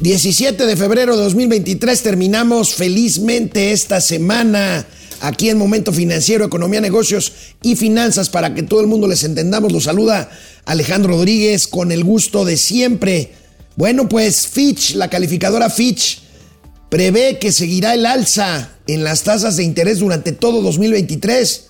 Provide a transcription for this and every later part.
17 de febrero de 2023 terminamos felizmente esta semana aquí en Momento Financiero, Economía, Negocios y Finanzas para que todo el mundo les entendamos. Los saluda Alejandro Rodríguez con el gusto de siempre. Bueno, pues Fitch, la calificadora Fitch, prevé que seguirá el alza en las tasas de interés durante todo 2023.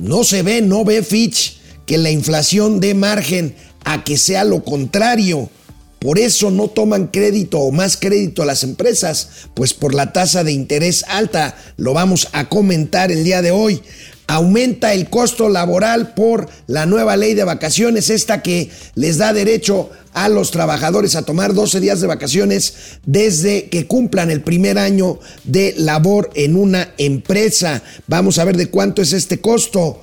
No se ve, no ve Fitch que la inflación dé margen a que sea lo contrario. Por eso no toman crédito o más crédito a las empresas, pues por la tasa de interés alta, lo vamos a comentar el día de hoy. Aumenta el costo laboral por la nueva ley de vacaciones, esta que les da derecho a los trabajadores a tomar 12 días de vacaciones desde que cumplan el primer año de labor en una empresa. Vamos a ver de cuánto es este costo.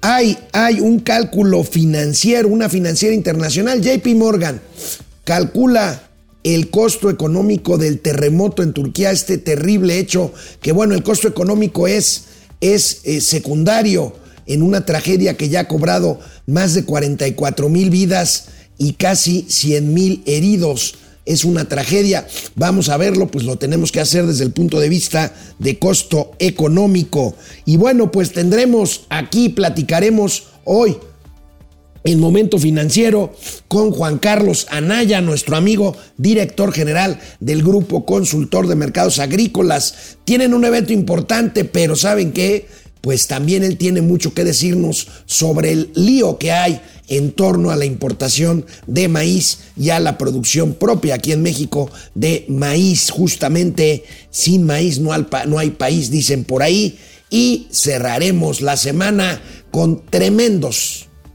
Hay, hay un cálculo financiero, una financiera internacional, JP Morgan, calcula el costo económico del terremoto en Turquía, este terrible hecho, que bueno, el costo económico es, es eh, secundario en una tragedia que ya ha cobrado más de 44 mil vidas y casi 100 mil heridos. Es una tragedia. Vamos a verlo, pues lo tenemos que hacer desde el punto de vista de costo económico. Y bueno, pues tendremos aquí, platicaremos hoy en Momento Financiero con Juan Carlos Anaya, nuestro amigo director general del Grupo Consultor de Mercados Agrícolas. Tienen un evento importante, pero ¿saben qué? Pues también él tiene mucho que decirnos sobre el lío que hay en torno a la importación de maíz y a la producción propia aquí en México de maíz. Justamente sin maíz no hay, no hay país, dicen por ahí. Y cerraremos la semana con tremendos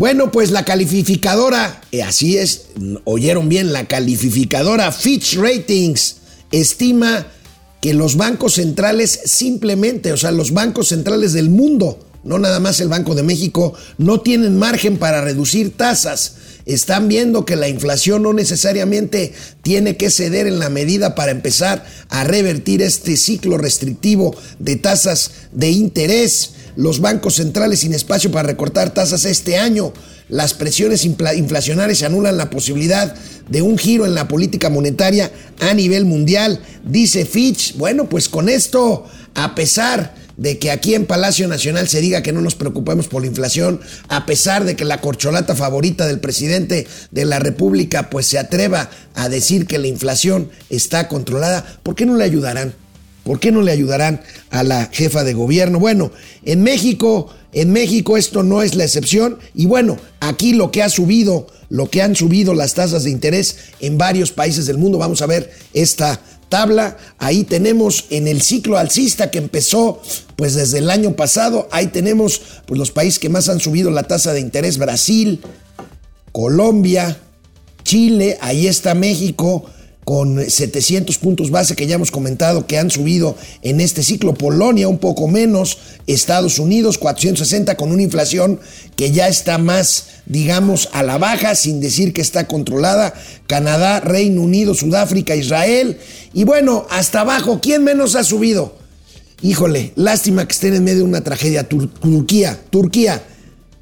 Bueno, pues la calificadora, eh, así es, oyeron bien, la calificadora Fitch Ratings estima que los bancos centrales simplemente, o sea, los bancos centrales del mundo, no nada más el Banco de México, no tienen margen para reducir tasas. Están viendo que la inflación no necesariamente tiene que ceder en la medida para empezar a revertir este ciclo restrictivo de tasas de interés los bancos centrales sin espacio para recortar tasas este año. Las presiones inflacionarias anulan la posibilidad de un giro en la política monetaria a nivel mundial, dice Fitch. Bueno, pues con esto, a pesar de que aquí en Palacio Nacional se diga que no nos preocupemos por la inflación, a pesar de que la corcholata favorita del presidente de la República pues se atreva a decir que la inflación está controlada, ¿por qué no le ayudarán? ¿Por qué no le ayudarán a la jefa de gobierno? Bueno, en México, en México esto no es la excepción y bueno, aquí lo que ha subido, lo que han subido las tasas de interés en varios países del mundo, vamos a ver esta tabla, ahí tenemos en el ciclo alcista que empezó pues desde el año pasado, ahí tenemos pues los países que más han subido la tasa de interés, Brasil, Colombia, Chile, ahí está México, con 700 puntos base que ya hemos comentado que han subido en este ciclo. Polonia un poco menos, Estados Unidos 460 con una inflación que ya está más, digamos, a la baja, sin decir que está controlada. Canadá, Reino Unido, Sudáfrica, Israel. Y bueno, hasta abajo, ¿quién menos ha subido? Híjole, lástima que estén en medio de una tragedia. Turquía, Turquía,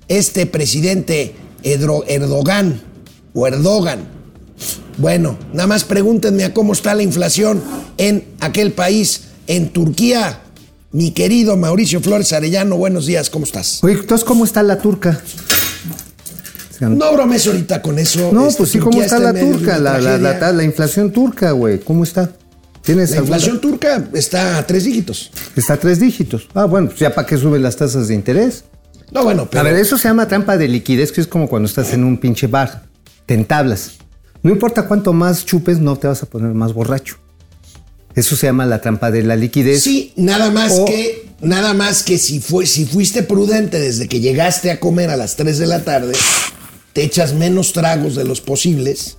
este presidente Erdogan o Erdogan bueno, nada más pregúntenme a cómo está la inflación en aquel país, en Turquía. Mi querido Mauricio Flores Arellano, buenos días, ¿cómo estás? Oye, entonces, ¿cómo está la turca? No bromes ahorita con eso. No, este, pues sí, ¿cómo está, la turca? La, la, inflación turca, güey, ¿cómo está? ¿Tienes la inflación turca está a tres dígitos. Está a tres dígitos. Ah, bueno, pues ya para qué suben las tasas de interés. No, bueno, pero... A ver, eso se llama trampa de liquidez, que es como cuando estás en un pinche bar. Te entablas. No importa cuánto más chupes, no te vas a poner más borracho. Eso se llama la trampa de la liquidez. Sí, nada más que nada más que si fue si fuiste prudente desde que llegaste a comer a las 3 de la tarde, te echas menos tragos de los posibles,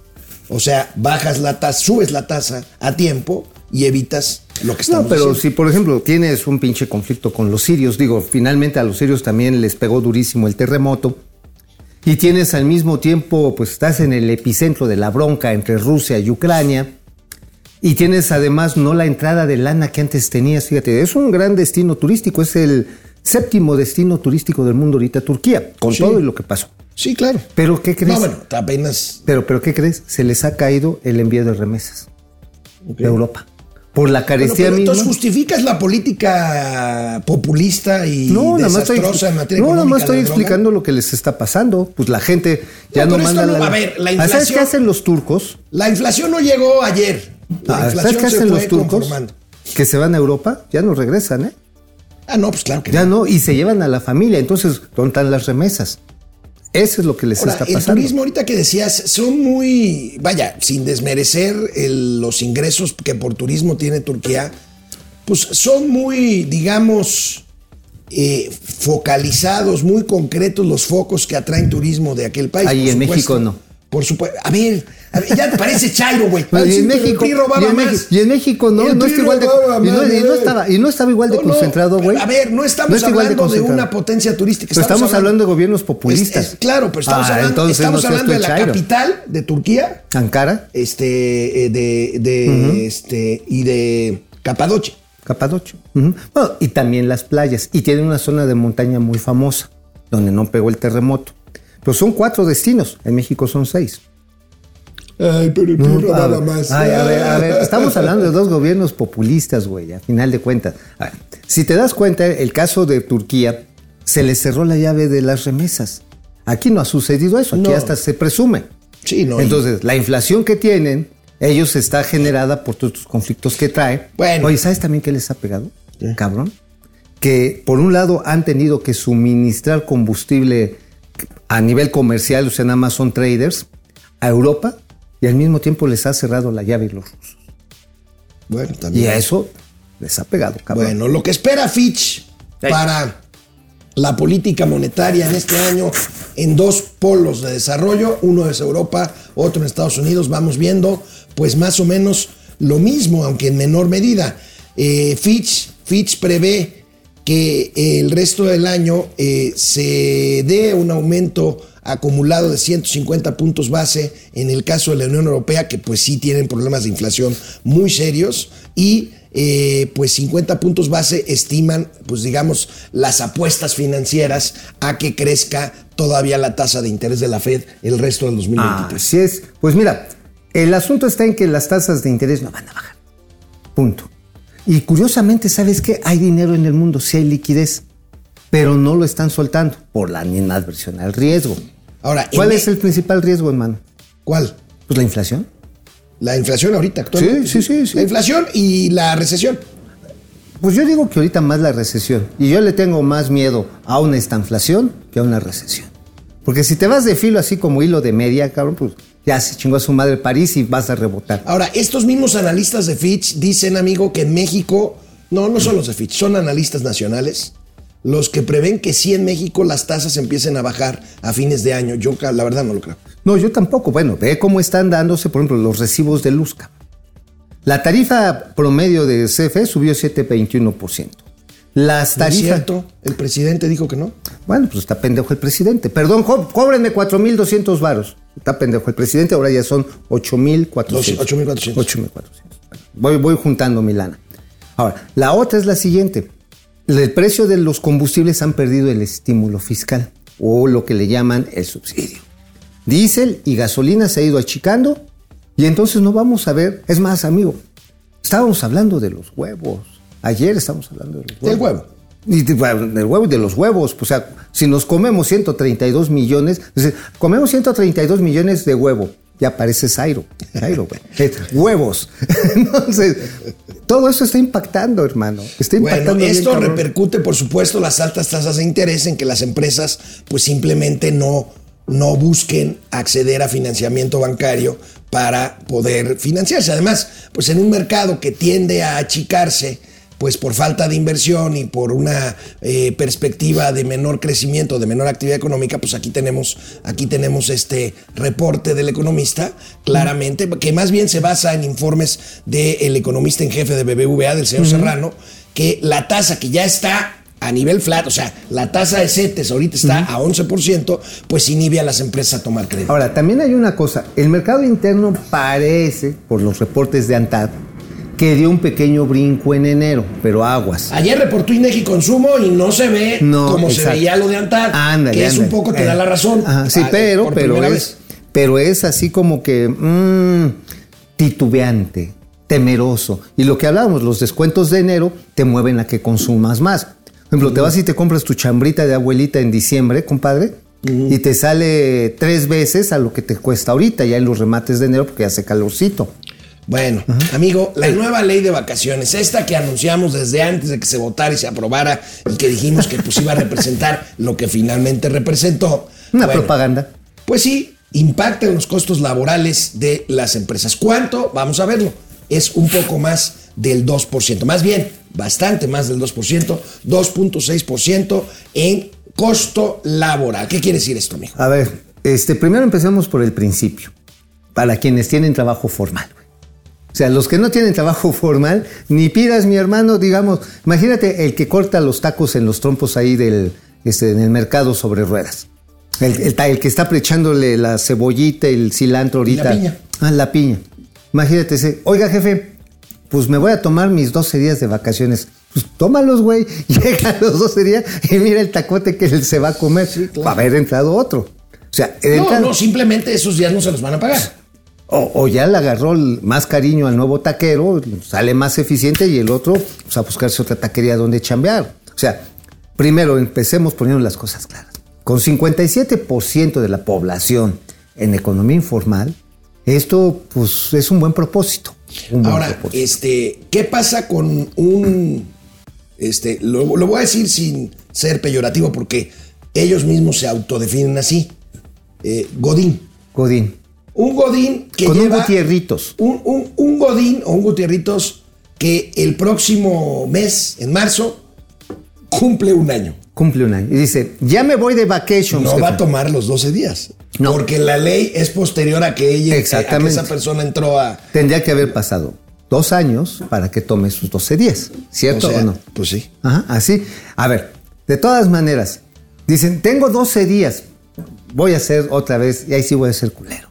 o sea, bajas la tasa, subes la tasa a tiempo y evitas lo que estamos No, pero diciendo. si por ejemplo tienes un pinche conflicto con los sirios, digo, finalmente a los sirios también les pegó durísimo el terremoto, y tienes al mismo tiempo, pues estás en el epicentro de la bronca entre Rusia y Ucrania, y tienes además no la entrada de lana que antes tenías, fíjate, es un gran destino turístico, es el séptimo destino turístico del mundo ahorita, Turquía, con Sí. todo y lo que pasó. Sí, claro. Pero ¿qué crees? No, bueno, apenas. Pero, pero ¿qué crees? Se les ha caído el envío de remesas de Europa. Por la Bueno, carestía pero misma. entonces justificas la política populista y No, nada más estoy, desastrosa en materia no, nada más estoy explicando lo que les está pasando. Pues la gente ya No, no, manda no- la. a ver, la Ah, ¿Sabes qué hacen los turcos? La inflación no llegó ayer. La Ah, ¿Sabes qué hacen los turcos? Que se van a Europa, ya no regresan, ¿eh? Ah, no, pues claro que Ya no, y se llevan a la familia. Entonces, ¿dónde están las remesas? Eso es lo que les Ahora, está el pasando. turismo, ahorita que decías, son muy, vaya, sin desmerecer el- los ingresos que por turismo tiene Turquía, pues son muy, digamos, eh, focalizados, muy concretos los focos que atraen turismo de aquel país. Ahí en supuesto. México no. Por supuesto. A ver, a ver, ya te parece Chairo, güey. Y, en México, y, en más. México, y en México no, no está igual de. Y no, y estaba, y no estaba igual de No, concentrado, güey. A ver, no estamos hablando de, una potencia turística. Pero estamos hablando de gobiernos populistas. Es- es- claro, pero estamos Ah, hablando, entonces estamos hablando de la chairo. capital de Turquía, Ankara, este, eh, de, de, este, y de Capadocia. Capadocio. Ujú. Bueno, y también las playas. Y tiene una zona de montaña muy famosa, donde no pegó el terremoto. Pero son cuatro destinos. En México son seis. Ay, pero el No, a ver, más. ay, a ver, a ver, estamos hablando de dos gobiernos populistas, güey, a final de cuentas. A ver, si te das cuenta, el caso de Turquía, se le cerró la llave de las remesas. Aquí no ha sucedido eso, aquí No. hasta se presume. Sí, no. Entonces, la inflación que tienen, ellos está generada por todos estos conflictos que trae. Bueno. Oye, ¿sabes también qué les ha pegado? Cabrón. Que por un lado han tenido que suministrar combustible a nivel comercial, o sea, nada más son traders, a Europa y al mismo tiempo les ha cerrado la llave los rusos. bueno, también. Y a eso les ha pegado, cabrón. Bueno, lo que espera Fitch para la política monetaria en este año en dos polos de desarrollo, uno es Europa, otro en Estados Unidos, vamos viendo pues más o menos lo mismo, aunque en menor medida. Eh, Fitch, Fitch prevé que el resto del año eh, se dé un aumento acumulado de 150 puntos base en el caso de la Unión Europea, que pues sí tienen problemas de inflación muy serios, y eh, pues 50 puntos base estiman, pues digamos, las apuestas financieras a que crezca todavía la tasa de interés de la Fed el resto del 2023. Así es. Pues mira, el asunto está en que las tasas de interés no van a bajar. Punto. Y curiosamente, ¿sabes qué? Hay dinero en el mundo, sí hay liquidez, pero no lo están soltando por la inadversión al riesgo. Ahora, ¿Cuál es el principal riesgo, hermano? ¿Cuál? Pues la inflación. La inflación ahorita actualmente. Sí, sí, sí, sí. La inflación y la recesión. Pues yo digo que ahorita más la recesión. Y yo le tengo más miedo a una estanflación que a una recesión. Porque si te vas de filo así como hilo de media, cabrón, pues ya se chingó a su madre París y vas a rebotar. Ahora, estos mismos analistas de Fitch dicen, amigo, que en México, no, no son los de Fitch, son analistas nacionales, los que prevén que sí en México las tasas empiecen a bajar a fines de año. Yo, la verdad, no lo creo. No, yo tampoco. Bueno, ve cómo están dándose, por ejemplo, los recibos de luz. La tarifa promedio de CFE subió 7.21%. Las ¿No tarifas... cierto? El presidente dijo que no. Bueno, pues está pendejo el presidente. Perdón, cóbrenme 4.200 varos. Está pendejo el presidente, ahora ya son 8.400. 8.400. 8.400. Voy, voy juntando mi lana. Ahora, la otra es la siguiente. El precio de los combustibles han perdido el estímulo fiscal o lo que le llaman el subsidio. Diésel y gasolina se ha ido achicando y entonces no vamos a ver. Es más, amigo, estábamos hablando de los huevos. Ayer estábamos hablando de los huevos. Del huevo. Y de- del huevo y de los huevos. O sea, si nos comemos 132 millones, es decir, comemos 132 millones de huevo, ya parece Zairo. Zairo, güey. Huevos. Entonces, todo eso está impactando, hermano. Está impactando. Bueno, esto repercute, por supuesto, las altas tasas de interés en que las empresas, pues simplemente no, no busquen acceder a financiamiento bancario para poder financiarse. Además, pues en un mercado que tiende a achicarse, pues por falta de inversión y por una eh, perspectiva de menor crecimiento, de menor actividad económica, pues aquí tenemos, aquí tenemos este reporte del economista, claramente, que más bien se basa en informes del economista en jefe de BBVA, del señor Serrano, que la tasa que ya está a nivel flat, o sea, la tasa de CETES ahorita está a 11%, pues inhibe a las empresas a tomar crédito. Ahora, también hay una cosa, el mercado interno parece, por los reportes de ANTAD, que dio un pequeño brinco en enero, pero aguas. Ayer reportó INEGI Consumo y no se ve No, como se veía lo de Antar, Ándale, que es un poco, te Eh, da la razón. ajá, sí, Ah, pero, por pero primera es, vez. pero es así como que mm, titubeante, temeroso. Y lo que hablábamos, los descuentos de enero te mueven a que consumas más. Por ejemplo, te vas y te compras tu chambrita de abuelita en diciembre, compadre, y te sale tres veces a lo que te cuesta ahorita, ya en los remates de enero, porque hace calorcito. Bueno, amigo, la nueva ley de vacaciones, esta que anunciamos desde antes de que se votara y se aprobara y que dijimos que pues iba a representar lo que finalmente representó. Una Bueno, propaganda. Pues sí, impacta en los costos laborales de las empresas. ¿Cuánto? Vamos a verlo. Es un poco más del 2%, más bien, bastante más del 2%, 2.6% en costo laboral. ¿Qué quiere decir esto, amigo? A ver, este, primero empecemos por el principio. Para quienes tienen trabajo formal. O sea, los que no tienen trabajo formal, ni pidas, mi hermano, digamos, imagínate el que corta los tacos en los trompos ahí del, este, en el mercado sobre ruedas. El, el que está prechándole la cebollita, el cilantro Y la ahorita. piña. Ah, la piña. Imagínate ese, oiga jefe, pues me voy a tomar mis 12 días de vacaciones. Pues tómalos, güey. Llegan los 12 días y mira el tacote que él se va a comer. claro. Va a haber entrado otro. O sea, No, no, simplemente esos días no se los van a pagar. O, o ya le agarró más cariño al nuevo taquero, sale más eficiente y el otro pues, a buscarse otra taquería donde chambear. O sea, primero empecemos poniendo las cosas claras. Con 57% de la población en economía informal, esto pues es un buen propósito. un buen Ahora, propósito. este, ¿qué pasa con un, este, lo, lo voy a decir sin ser peyorativo porque ellos mismos se autodefinen así, Eh, Godín. Godín. Un Godín que Con un lleva Gutierritos. un, un- un Godín o un Gutierritos que el próximo mes, en marzo, cumple un año. Cumple un año. Y dice, ya me voy de vacations. No jefe". va a tomar los 12 días. No. Porque la ley es posterior a que ella, a que Exactamente. esa persona entró a. Tendría que haber pasado dos años para que tome sus 12 días. ¿Cierto o, o, no? Pues sí. Ajá, así. A ver, de todas maneras, dicen, tengo 12 días, voy a hacer otra vez, y ahí sí voy a ser culero.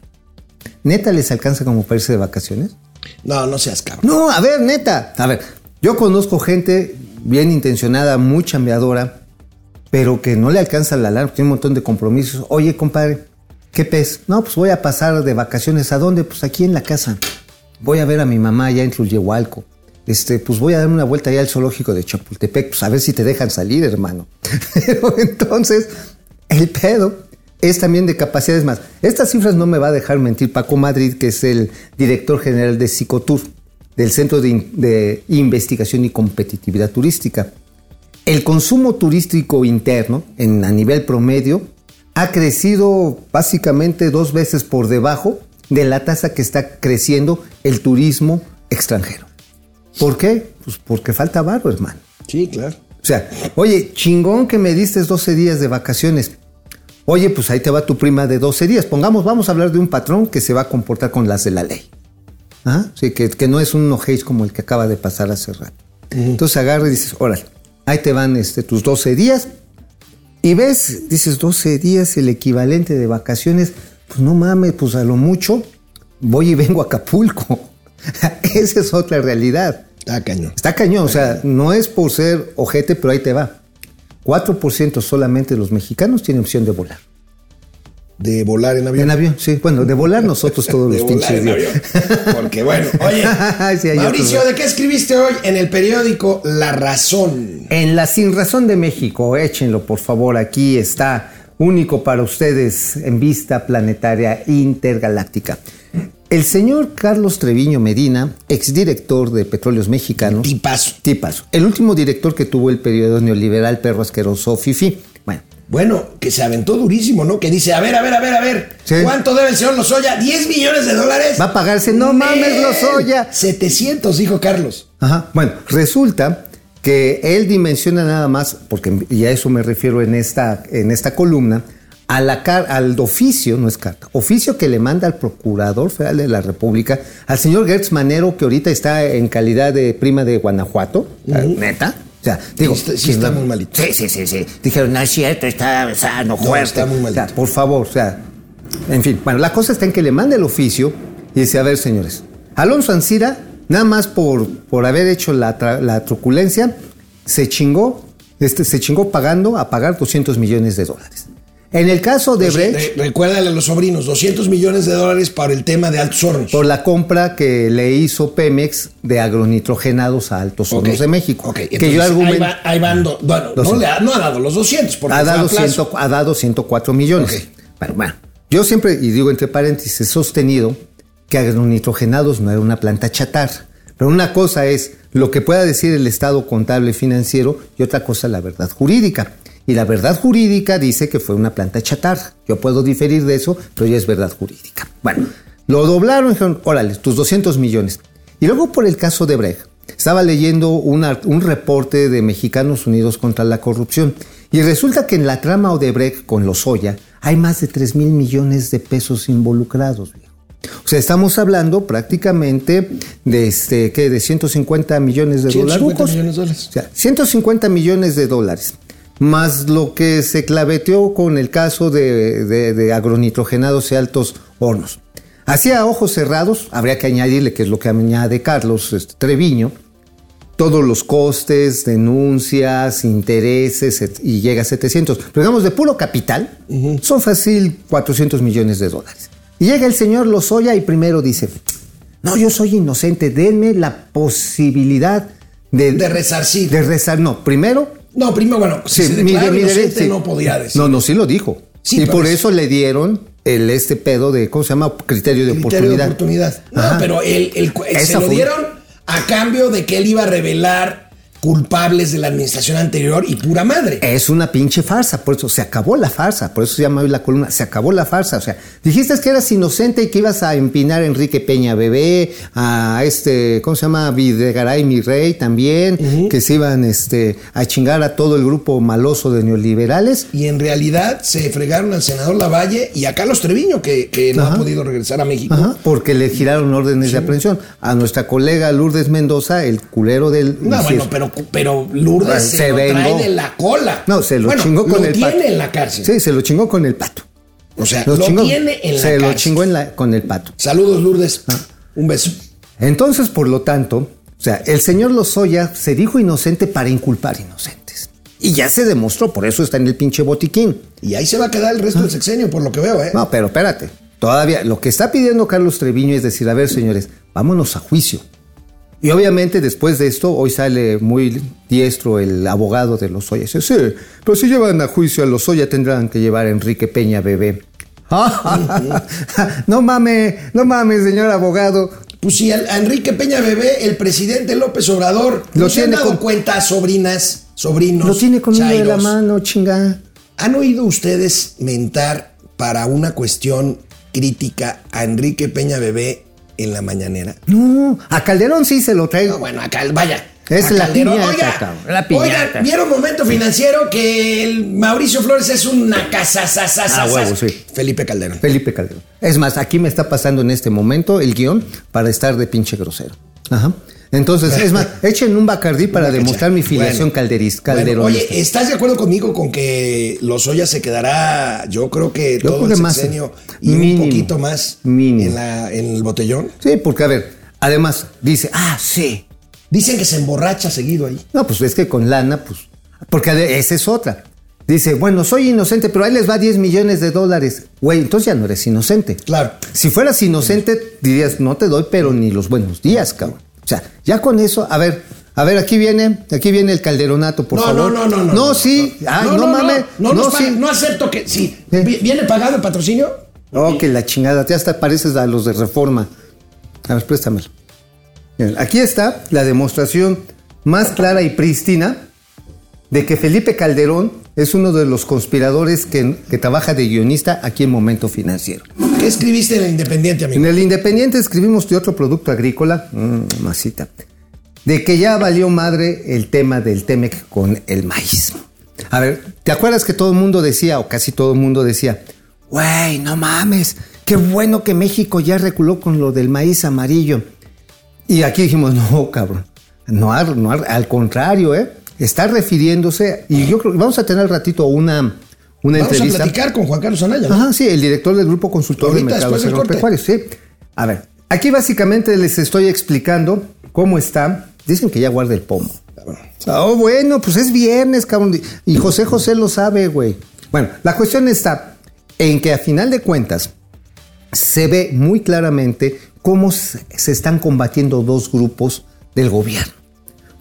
¿Neta les alcanza como para irse de vacaciones? No, no seas cabrón. No, a ver, neta. A ver, yo conozco gente bien intencionada, muy chambeadora, pero que no le alcanza la lana, tiene un montón de compromisos. Oye, compadre, ¿qué pez? No, pues voy a pasar de vacaciones. ¿A dónde? Pues aquí en la casa. Voy a ver a mi mamá allá en Tluyehualco. Este, pues voy a darme una vuelta allá al zoológico de Chapultepec, pues a ver si te dejan salir, hermano. Pero entonces, el pedo es también de capacidades más. Estas cifras no me va a dejar mentir Paco Madrid, que es el director general de Psicotur, del Centro de, In- de Investigación y Competitividad Turística. El consumo turístico interno, en, a nivel promedio, ha crecido básicamente dos veces por debajo de la tasa que está creciendo el turismo extranjero. ¿Por qué? Pues porque falta barro, hermano. Sí, claro. O sea, oye, chingón que me diste 12 días de vacaciones. Oye, pues ahí te va tu prima de 12 días. Pongamos, vamos a hablar de un patrón que se va a comportar con las de la ley. ¿Ah? Sí, que, que no es un ojéis como el que acaba de pasar hace rato. Entonces agarra y dices, órale, ahí te van este, tus 12 días. Y ves, dices 12 días, el equivalente de vacaciones. Pues no mames, pues a lo mucho voy y vengo a Acapulco. Esa es otra realidad. Está cañón. Está cañón, o sea, no es por ser ojete, pero ahí te va. 4% solamente de los mexicanos tienen opción de volar. De volar en avión. En avión, sí. Bueno, de volar nosotros todos de los volar pinches en días. avión. Porque bueno, oye, Sí, Mauricio. ¿de qué escribiste hoy en el periódico La Razón? En la Sin Razón de México, échenlo por favor, aquí está único para ustedes en vista planetaria intergaláctica. El señor Carlos Treviño Medina, exdirector de Petróleos Mexicanos. Tipazo. Tipazo. El último director que tuvo el periodo neoliberal perro asqueroso Fifi. Bueno, Bueno, que se aventó durísimo, ¿no? Que dice, a ver, a ver, a ver, a ver, Sí. ¿cuánto debe el señor Lozoya? ¿10 millones de dólares? Va a pagarse, no mames. Lozoya. 700, dijo Carlos. Ajá. Bueno, resulta que él dimensiona nada más, porque y a eso me refiero en esta, en esta columna, a la car- al oficio, no es carta, oficio que le manda al Procurador Federal de la República, al señor Gertz Manero, que ahorita está en calidad de prima de Guanajuato, neta. O sea, digo, sí que está muy malito. Sí, sí, sí, sí. Dijeron, no es cierto, está sano, fuerte. está muy malito. O sea, por favor, o sea, en fin. Bueno, la cosa está en que le manda el oficio y dice, a ver, señores, Alonso Ancira, nada más por, por haber hecho la, la truculencia, se chingó, este, se chingó pagando a pagar 200 millones de dólares. En el caso de Brecht, Re- recuérdale a los sobrinos, 200 millones de dólares para el tema de altos hornos. por la compra que le hizo Pemex de agronitrogenados a Altos Hornos de México. ok, que entonces, yo ahí, argumento... va- ahí van, do- bueno, no, 200. le ha, no ha dado los 200, porque ha dado. 100 ha dado 104 millones. Ok. Bueno, bueno, yo siempre, y digo entre paréntesis, he sostenido que agronitrogenados no era una planta chatarra. Pero una cosa es lo que pueda decir el estado contable financiero y otra cosa la verdad jurídica. Y la verdad jurídica dice que fue una planta chatarra. Yo puedo diferir de eso, pero ya es verdad jurídica. Bueno, lo doblaron y dijeron, órale, tus 200 millones. Y luego por el caso de Brecht, estaba leyendo una- un reporte de Mexicanos Unidos contra la Corrupción y resulta que en la trama Odebrecht con Lozoya hay más de 3 mil millones de pesos involucrados. O sea, estamos hablando prácticamente de, este, ¿qué? de 150 millones de 150 dólares. millones de dólares. O sea, 150 millones de dólares. Más lo que se claveteó con el caso de, de- de agronitrogenados y altos hornos. Así a ojos cerrados, habría que añadirle, que es lo que añade Carlos este, Treviño, todos los costes, denuncias, intereses, y llega a 700. Pero digamos, de puro capital, son fácil 400 millones de dólares. Y llega el señor Lozoya y primero dice, no, yo soy inocente, denme la posibilidad de... De resarcir. De rezar, no, primero... No, primero, bueno, si se mire, mire, sí. no podía decir. No, no, sí lo dijo. Sí, y por es- eso le dieron el este pedo de, ¿cómo se llama? Criterio de criterio oportunidad. de oportunidad. No, Ajá. pero él, él- se lo fue- dieron a cambio de que él iba a revelar culpables de la administración anterior y pura madre. Es una pinche farsa, por eso se acabó la farsa, por eso se llama hoy la columna, se acabó la farsa, o sea, dijiste que eras inocente y que ibas a empinar a Enrique Peña Bebé, a este, ¿cómo se llama? Videgaray mi rey también, que se iban este, a chingar a todo el grupo maloso de neoliberales. Y en realidad se fregaron al senador Lavalle y a Carlos Treviño, que, que no Ajá. ha podido regresar a México. Ajá, porque le giraron órdenes de aprehensión. A nuestra colega Lourdes Mendoza, el culero del... No, bueno, pero, pero Lourdes Bueno, se, se lo trae de la cola. No, se lo Bueno, chingó con lo el tiene pato. en la cárcel. Sí, se lo chingó con el pato. O sea, lo, tiene en la Se cárcel. lo chingó en la- con el pato. Saludos, Lourdes. Ah. Un beso. Entonces, por lo tanto, o sea, el señor Lozoya se dijo inocente para inculpar inocentes. Y ya se demostró, por eso está en el pinche botiquín. Y ahí se va a quedar el resto del sexenio, por lo que veo, ¿eh? Ah. No, pero espérate. Todavía lo que está pidiendo Carlos Treviño es decir, a ver, señores, vámonos a juicio. Y obviamente después de esto, hoy sale muy diestro el abogado de Lozoya. Dice, sí, pero si llevan a juicio a Lozoya tendrán que llevar a Enrique Peña Bebé. no mames, no mames, señor abogado. Pues si al- a Enrique Peña Bebé, el presidente López Obrador, Lo ¿no se han tiene dado con- cuenta, sobrinas, sobrinos, Lo tiene conmigo de la mano, chinga. ¿Han oído ustedes mentar para una cuestión crítica a Enrique Peña Bebé en la mañanera? No, a Calderón sí se lo traigo. No, bueno, acá, vaya. Es a la piñata, Oiga, la piñata. oigan, ¿vieron momento financiero que el Mauricio Flores es una casa? Ah, huevo, sí. Felipe Calderón. Felipe Calderón. Es más, aquí me está pasando en este momento el guion para estar de pinche grosero. Ajá. Entonces, es más, echen un bacardí para demostrar mi filiación Bueno, calderis, bueno, calderonista. oye, ¿estás de acuerdo conmigo con que Lozoya se quedará, yo creo que Yo todo creo el que más, sexenio y mínimo, un poquito más mínimo. En, la, en el botellón? Sí, porque a ver, además dice, ah, sí. Dicen que se emborracha seguido ahí. No, pues es que con lana, pues, porque esa es otra. Dice, bueno, soy inocente, pero ahí les va 10 millones de dólares. Güey, entonces ya no eres inocente. Claro. Si fueras inocente, dirías, no te doy, pero ni los buenos días, cabrón. O sea, ya con eso, a ver, a ver, aquí viene, aquí viene el calderonato, por no, favor. no, no, no, no. No, sí. Ay, no, mames. No, No, sí. no acepto que. Sí. ¿Eh? Vi- ¿Viene pagado el patrocinio? Oh, que la chingada, ya hasta pareces a los de reforma. A ver, préstamelo. Miren, aquí está la demostración más clara y prístina de que Felipe Calderón es uno de los conspiradores que, que trabaja de guionista aquí en Momento Financiero. ¿Qué escribiste en el Independiente, amigo? En el Independiente escribimos de otro producto agrícola, mm, masita. de que ya valió madre el tema del Temec con el maíz. A ver, ¿te acuerdas que todo el mundo decía, o casi todo el mundo decía, güey, no mames, qué bueno que México ya reculó con lo del maíz amarillo? Y aquí dijimos, no, cabrón, no, no al contrario, ¿eh? Está refiriéndose, y yo creo que vamos a tener al ratito una, una Vamos a entrevista. platicar con Juan Carlos Anaya. ¿no? Ajá, sí, el director del Grupo Consultor de Mercados. Agropecuarios, sí. A ver, aquí básicamente les estoy explicando cómo está. Dicen que ya guarda el pomo. Oh, bueno, pues es viernes, cabrón. Y José José lo sabe, güey. Bueno, la cuestión está en que a final de cuentas se ve muy claramente cómo se están combatiendo dos grupos del gobierno.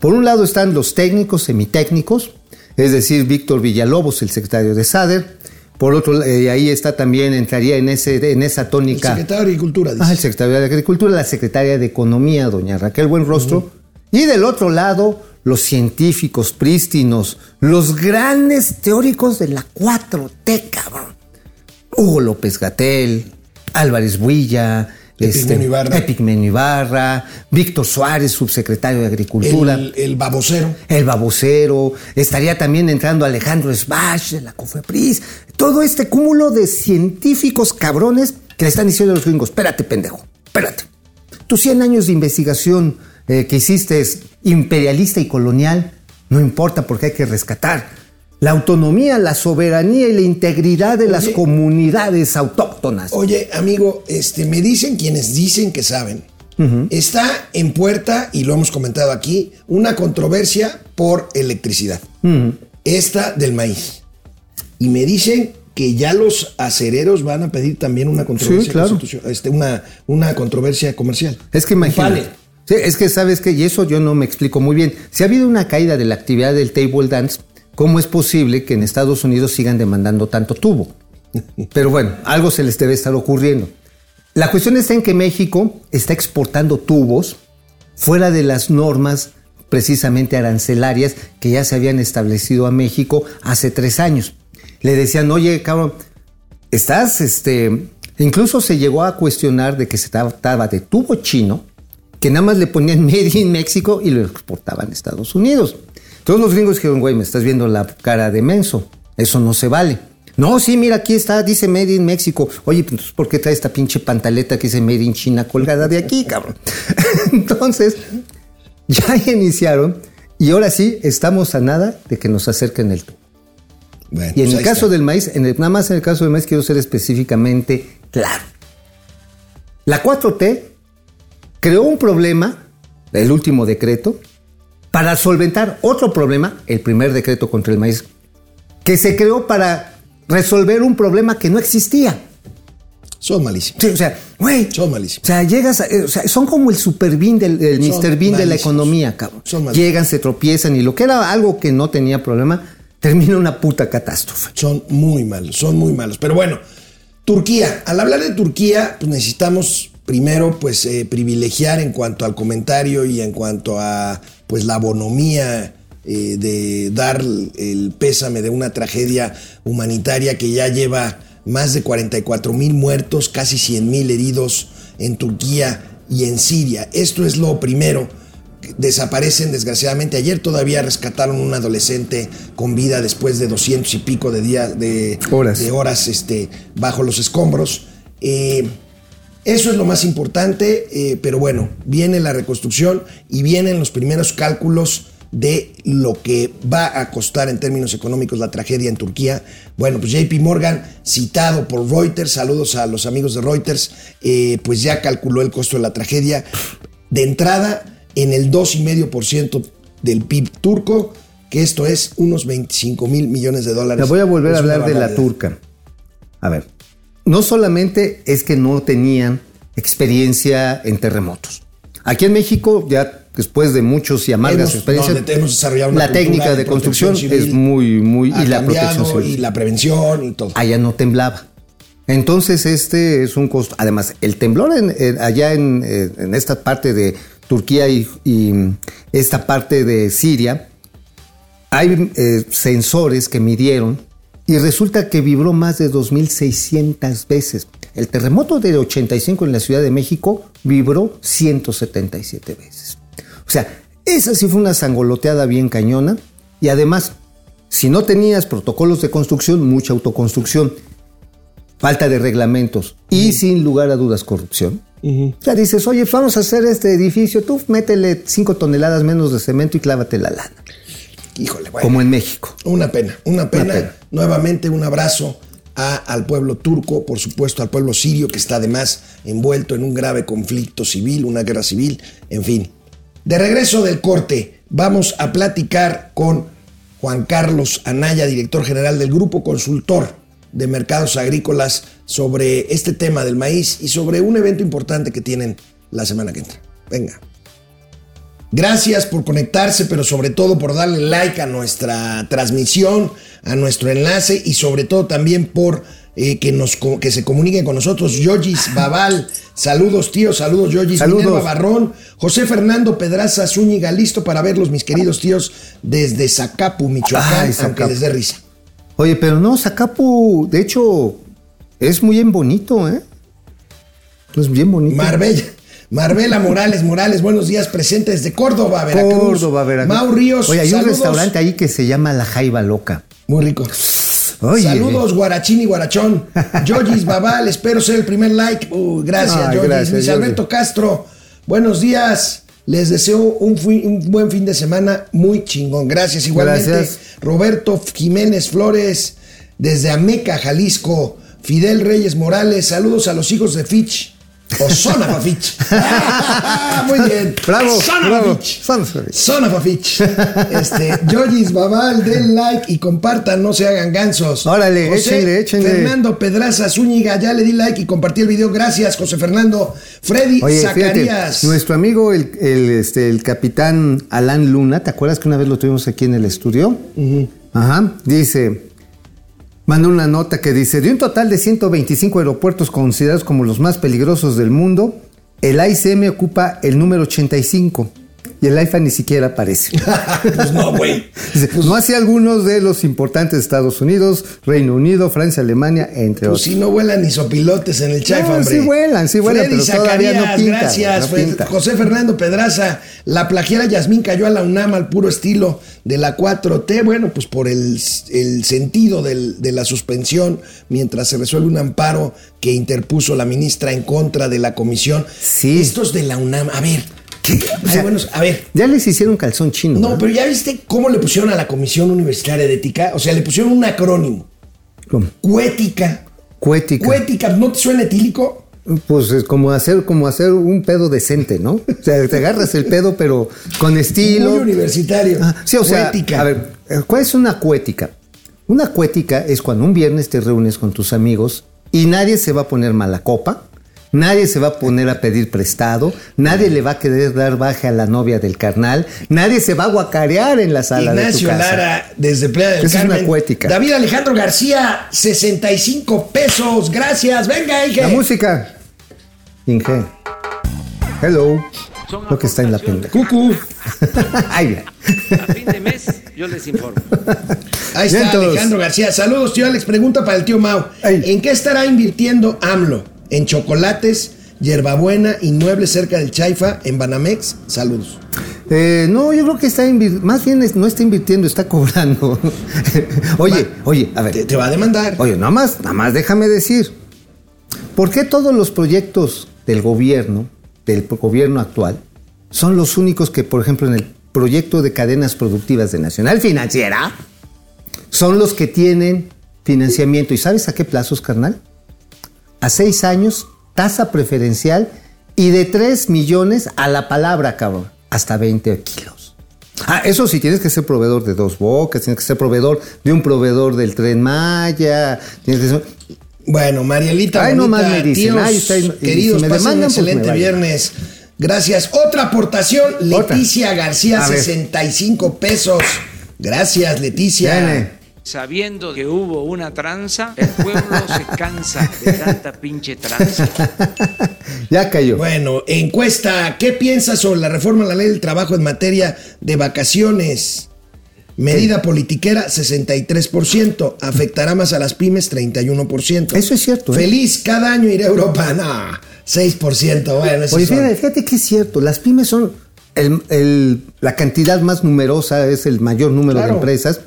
Por un lado están los técnicos, semitécnicos, es decir, Víctor Villalobos, el secretario de SADER. Por otro, eh, ahí está también, entraría en, ese, en esa El tónica. secretario de Agricultura, dice. Ah, el secretario de Agricultura, la secretaria de Economía, doña Raquel Buenrostro. Y del otro lado, los científicos prístinos, los grandes teóricos de la 4T, cabrón. Hugo López Gatel, Álvarez Builla, Epigmenio Ibarra. Epigmenio Ibarra, Víctor Suárez, subsecretario de Agricultura. el, el babocero. El babocero, estaría también entrando Alejandro Sbash de la COFEPRIS, todo este cúmulo de científicos cabrones que le están diciendo a los gringos, espérate pendejo, espérate. Tus 100 años de investigación eh, que hiciste es imperialista y colonial, no importa porque hay que rescatar la autonomía, la soberanía y la integridad de las comunidades autóctonas. Oye, amigo, este, me dicen quienes dicen que saben. Está en puerta, y lo hemos comentado aquí, una controversia por electricidad. Esta del maíz. Y me dicen que ya los acereros van a pedir también una controversia, claro. constitucio- este, una, una controversia comercial. Es que imagínate. Sí, es que sabes que, y eso yo no me explico muy bien. Si ha habido una caída de la actividad del table dance, ¿cómo es posible que en Estados Unidos sigan demandando tanto tubo? Pero bueno, algo se les debe estar ocurriendo. La cuestión está en que México está exportando tubos fuera de las normas precisamente arancelarias que ya se habían establecido a México hace tres años. Le decían, oye, cabrón, estás, este, incluso se llegó a cuestionar de que se trataba de tubo chino, que nada más le ponían Made in México y lo exportaban a Estados Unidos. Todos los gringos dijeron, güey, me estás viendo la cara de menso, eso no se vale. No, sí, mira, aquí está, dice Made in México. Oye, pues ¿por qué trae esta pinche pantaleta que dice Made in China colgada de aquí, cabrón? Entonces, ya iniciaron y ahora sí estamos a nada de que nos acerquen el tubo. Bueno, Y en pues el caso está. del maíz, en el- nada más en el caso del maíz quiero ser específicamente claro. La 4T creó un problema, el último decreto, para solventar otro problema, el primer decreto contra el maíz, que se creó para resolver un problema que no existía. Son malísimos. Sí, o sea, güey. Son malísimos. O sea, llegas, a- eh, o sea, son como el super bean del, el Son Mr. Bean de la economía, cabrón. Son malísimos. Llegan, se tropiezan y lo que era algo que no tenía problema, termina una puta catástrofe. Son muy malos, son muy malos. Pero bueno, Turquía. Al hablar de Turquía, pues necesitamos primero, pues, eh, privilegiar en cuanto al comentario y en cuanto a, pues, la bonomía eh, de dar el pésame de una tragedia humanitaria que ya lleva más de 44 mil muertos, casi 100 mil heridos en Turquía y en Siria. Esto es lo primero desaparecen desgraciadamente. Ayer todavía rescataron un adolescente con vida después de 200 y pico de días de Horas. de horas este, bajo los escombros. Eh, eso es lo más importante, eh, pero bueno, viene la reconstrucción y vienen los primeros cálculos de lo que va a costar en términos económicos la tragedia en Turquía. Bueno, pues JP Morgan, citado por Reuters, saludos a los amigos de Reuters, eh, pues ya calculó el costo de la tragedia. De entrada, en el 2,5% del PIB turco, que esto es unos 25 mil millones de dólares. Le voy a volver a hablar de la turca. A ver, no solamente es que no tenían experiencia en terremotos. Aquí en México, ya después de muchos y amargas Hemos- experiencias, no, hemos desarrollado una la técnica de de, construcción es muy, muy... Y la protección civil. y la prevención y todo. allá no temblaba. Entonces este es un costo. Además, el temblor en- en- allá en, eh, en esta parte de Turquía y, y esta parte de Siria, hay eh, sensores que midieron y resulta que vibró más de 2.600 veces. El terremoto de 85 en la Ciudad de México vibró 177 veces. O sea, Esa sí fue una sangoloteada bien cañona. Y además, si no tenías protocolos de construcción, mucha autoconstrucción, falta de reglamentos y sin lugar a dudas corrupción. Ya dices, oye, vamos a hacer este edificio, tú métele 5 toneladas menos de cemento y clávate la lana. Híjole, bueno. Como en México. Una pena, una pena. pena. Nuevamente un abrazo a- al pueblo turco, por supuesto al pueblo sirio, que está además envuelto en un grave conflicto civil, una guerra civil, en fin. De regreso del corte, vamos a platicar con Juan Carlos Anaya, director general del Grupo Consultor de Mercados Agrícolas, sobre este tema del maíz y sobre un evento importante que tienen la semana que entra. Venga. Gracias por conectarse, pero sobre todo por darle like a nuestra transmisión, a nuestro enlace y sobre todo también por eh, que, nos, que se comuniquen con nosotros. Yogis Babal, saludos tíos, saludos Yogis, Saludos. Minerva Barrón, José Fernando Pedraza Zúñiga, listo para verlos mis queridos tíos desde Zacapu, Michoacán, Ay, aunque dé risa. Oye, pero no, Zacapu, de hecho, es muy bien bonito, ¿eh? Es bien bonito. Marbella. Marbella Morales, Morales, buenos días, presente desde Córdoba, Veracruz. Córdoba, Veracruz. Mau Ríos, Oye, hay un restaurante ahí que se llama La Jaiba Loca. Muy rico. Oye. Saludos, Guarachín y Guarachón. Yogis Babal, espero ser el primer like. Uh, gracias, Ay, gracias, Luis. Alberto Castro, buenos días. Les deseo un, buen fin de semana muy chingón. Gracias, igualmente. Gracias. Roberto Jiménez Flores, desde Ameca, Jalisco. Fidel Reyes Morales, saludos a los hijos de Fitch. O Son of a Fitch. Muy bien. Bravo, Son of a bravo. Fitch. Son of a Fitch. Son of a Fitch. Este, Yogis Babal, den like y compartan, no se hagan gansos. Órale, échenle, échenle. Fernando Pedraza Zúñiga, ya le di like y compartí el video. Gracias, José Fernando. Freddy Oye, fíjate, Zacarías. nuestro amigo, el, el, este, el capitán Alan Luna, ¿te acuerdas que una vez lo tuvimos aquí en el estudio? Ajá, dice, manda una nota que dice, de un total de 125 aeropuertos considerados como los más peligrosos del mundo, el AICM ocupa el número 85 y el AIFA ni siquiera aparece. pues no, güey. Dice, no así algunos de los importantes Estados Unidos, Reino Unido, Francia, Alemania, entre Pues otros. si no vuelan ni sopilotes en el chaifa, No, hombre. sí vuelan, sí vuelan, Freddy pero todavía no Zacarías, pinta, gracias. no pinta. José Fernando Pedraza, la plagiera Yasmín cayó a la UNAM al puro estilo de la 4T. Bueno, pues por el, el sentido del- de la suspensión, mientras se resuelve un amparo que interpuso la ministra en contra de la comisión. Sí. Estos de la UNAM, a ver. ¿Qué? O Ay, sea, bueno, a ver. Ya les hicieron calzón chino. No, ¿verdad? pero ya viste cómo le pusieron a la Comisión Universitaria de Ética. O sea, le pusieron un acrónimo. ¿Cómo? Cuética. Cuética. Cuética, ¿no te suena etílico? Pues es como hacer, como hacer un pedo decente, ¿no? O sea, te agarras el pedo, pero con estilo. Muy universitario. Ah, sí, o sea, Cuética. a ver, ¿cuál es una cuética? Una cuética es cuando un viernes te reúnes con tus amigos y nadie se va a poner mala copa, nadie se va a poner a pedir prestado, nadie le va a querer dar baja a la novia del carnal, nadie se va a guacarear en la sala Ignacio de tu casa. Lara, desde Playa del Esa es una Carmen. cuética. David Alejandro García, 65 pesos. Gracias. Venga, hija. La música. Inge. Hello. Lo que está en la penda. Cucu. Ay. A fin de mes yo les informo. Ahí está Vientos. Alejandro García. Saludos, tío Alex. Pregunta para el tío Mau. Ay. ¿En qué estará invirtiendo AMLO? ¿En chocolates, hierbabuena, inmuebles cerca del Chaifa, en Banamex? Saludos. Eh, no, yo creo que está invir- más bien no está invirtiendo, está cobrando. oye, oye, a Te, ver. te va a demandar. Oye, nada más, nada más déjame decir. ¿Por qué todos los proyectos del gobierno, del gobierno actual, son los únicos que, por ejemplo, en el proyecto de cadenas productivas de Nacional Financiera, son los que tienen financiamiento? ¿Y sabes a qué plazos, carnal? A seis años, tasa preferencial y de 3 millones a la palabra, cabrón, hasta 20 kilos. Ah, eso sí, tienes que ser proveedor de dos bocas, tienes que ser proveedor de un proveedor del tren Maya, tienes que ser... Bueno, Marielita, Ay, bonita, nomás me dicen, tíos, ay, queridos, si me pasen un demandan, pues me excelente viernes. Gracias. Otra aportación, Otra. Leticia García, A ver. 65 pesos. Gracias, Leticia. Viene. Sabiendo que hubo una tranza, el pueblo se cansa de tanta pinche tranza. ya cayó. Bueno, encuesta, ¿qué piensas sobre la reforma a la ley del trabajo en materia de vacaciones? Medida politiquera, 63%. Afectará más a las pymes, 31%. Eso es cierto, ¿eh? Feliz, cada año iré a Europa. No, 6%. Bueno, eso Oye, fíjate, fíjate que es cierto, las pymes son el- el- la cantidad más numerosa es el mayor número Claro. de empresas.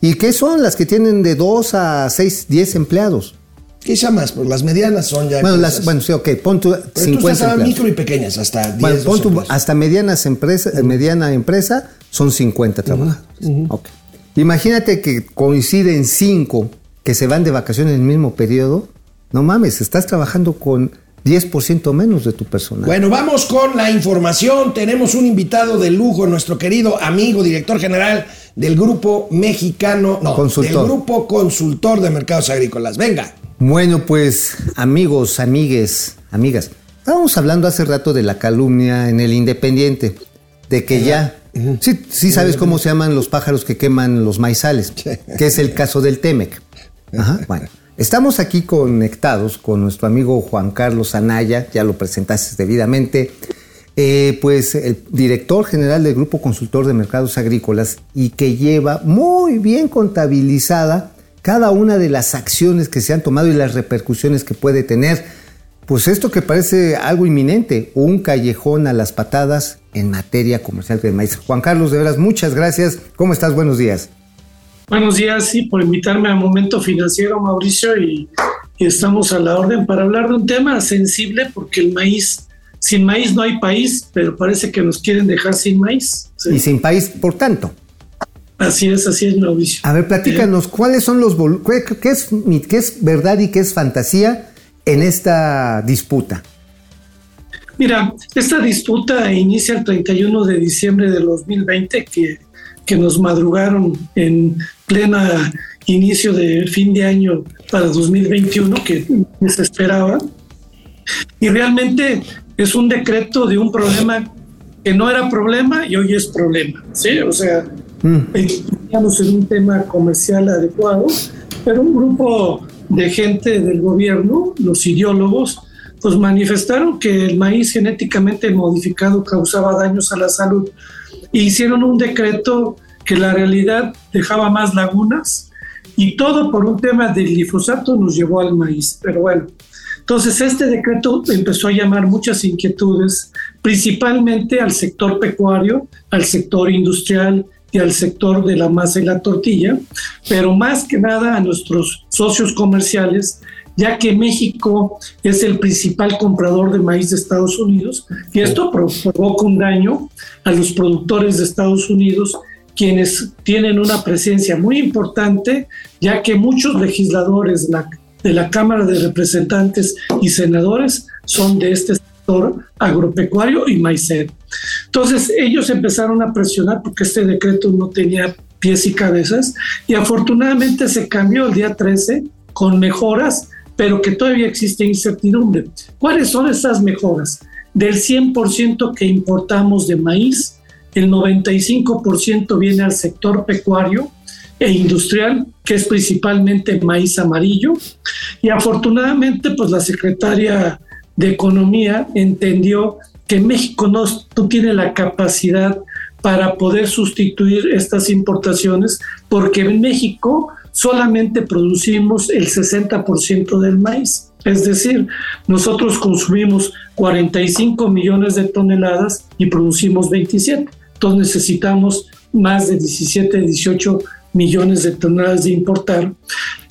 ¿Y qué son las que tienen de 2 a 6, 10 empleados? Quizá más, pues las medianas son ya. Bueno, las, bueno, sí, ok, pon tu Pero tú 50 estás a empleados. micro y pequeñas, hasta 10. Bueno, pon 12 tu- hasta medianas empresas, mediana empresa son 50 trabajadores. Ok. Imagínate que coinciden 5 que se van de vacaciones en el mismo periodo. No mames, estás trabajando con 10% menos de tu personal. Bueno, vamos con la información. Tenemos un invitado de lujo, nuestro querido amigo, director general del Grupo Mexicano, no, Consultor. del Grupo Consultor de Mercados Agrícolas. Venga. Bueno, pues amigos, amigues, amigas, estábamos hablando hace rato de la calumnia en el Independiente, de que ya, sí, sí sabes cómo se llaman los pájaros que queman los maizales, que es el caso del Temec. Ajá, bueno, estamos aquí conectados con nuestro amigo Juan Carlos Anaya, ya lo presentaste debidamente, eh, pues el director general del Grupo Consultor de Mercados Agrícolas y que lleva muy bien contabilizada cada una de las acciones que se han tomado y las repercusiones que puede tener. Pues esto que parece algo inminente, un callejón a las patadas en materia comercial del maíz. Juan Carlos, de veras, muchas gracias. ¿Cómo estás? Buenos días. Buenos días, sí, por invitarme a Momento Financiero, Mauricio, y, y estamos a la orden para hablar de un tema sensible porque el maíz, sin maíz no hay país, pero parece que nos quieren dejar sin maíz. Sí. Y sin país, por tanto. Así es, así es, Mauricio. A ver, platícanos, ¿cuáles son los qué, qué es, qué es verdad y qué es fantasía en esta disputa? Mira, esta disputa inicia el 31 de diciembre del 2020, que, que nos madrugaron en plena inicio de fin de año para 2021, que se esperaba. Y realmente es un decreto de un problema que no era problema y hoy es problema. ¿sí? O sea, estamos en un tema comercial adecuado, pero un grupo de gente del gobierno, los ideólogos, pues manifestaron que el maíz genéticamente modificado causaba daños a la salud e hicieron un decreto que la realidad dejaba más lagunas y todo por un tema del glifosato nos llevó al maíz. Pero bueno, entonces este decreto empezó a llamar muchas inquietudes, principalmente al sector pecuario, al sector industrial y al sector de la masa y la tortilla, pero más que nada a nuestros socios comerciales, ya que México es el principal comprador de maíz de Estados Unidos y esto provoca un daño a los productores de Estados Unidos quienes tienen una presencia muy importante, ya que muchos legisladores de la, Cámara de Representantes y senadores son de este sector agropecuario y maicero. Entonces ellos empezaron a presionar porque este decreto no tenía pies y cabezas y afortunadamente se cambió el día 13 con mejoras, pero que todavía existe incertidumbre. ¿Cuáles son estas mejoras? Del 100% que importamos de maíz, el 95% viene al sector pecuario e industrial, que es principalmente maíz amarillo. Y afortunadamente, pues la secretaria de Economía entendió que México no, no tiene la capacidad para poder sustituir estas importaciones, porque en México solamente producimos el 60% del maíz. Es decir, nosotros consumimos 45 millones de toneladas y producimos 27. Entonces necesitamos más de 17, 18 millones de toneladas de importar.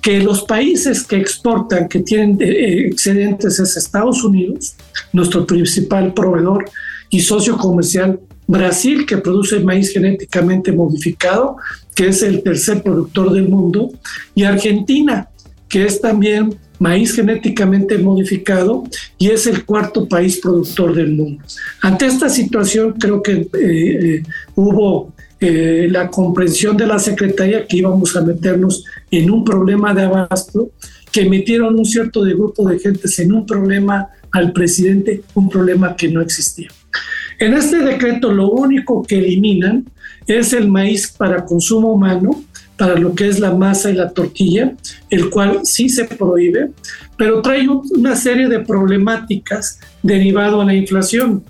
Que los países que exportan, que tienen eh, excedentes es Estados Unidos, nuestro principal proveedor y socio comercial, Brasil, que produce maíz genéticamente modificado, que es el tercer productor del mundo, y Argentina, que es también maíz genéticamente modificado y es el cuarto país productor del mundo. Ante esta situación creo que eh, eh, hubo eh, la comprensión de la Secretaría que íbamos a meternos en un problema de abasto, que metieron un cierto grupo de gentes en un problema al presidente, un problema que no existía. En este decreto lo único que eliminan es el maíz para consumo humano, para lo que es la masa y la tortilla, el cual sí se prohíbe, pero trae una serie de problemáticas derivado a la inflación,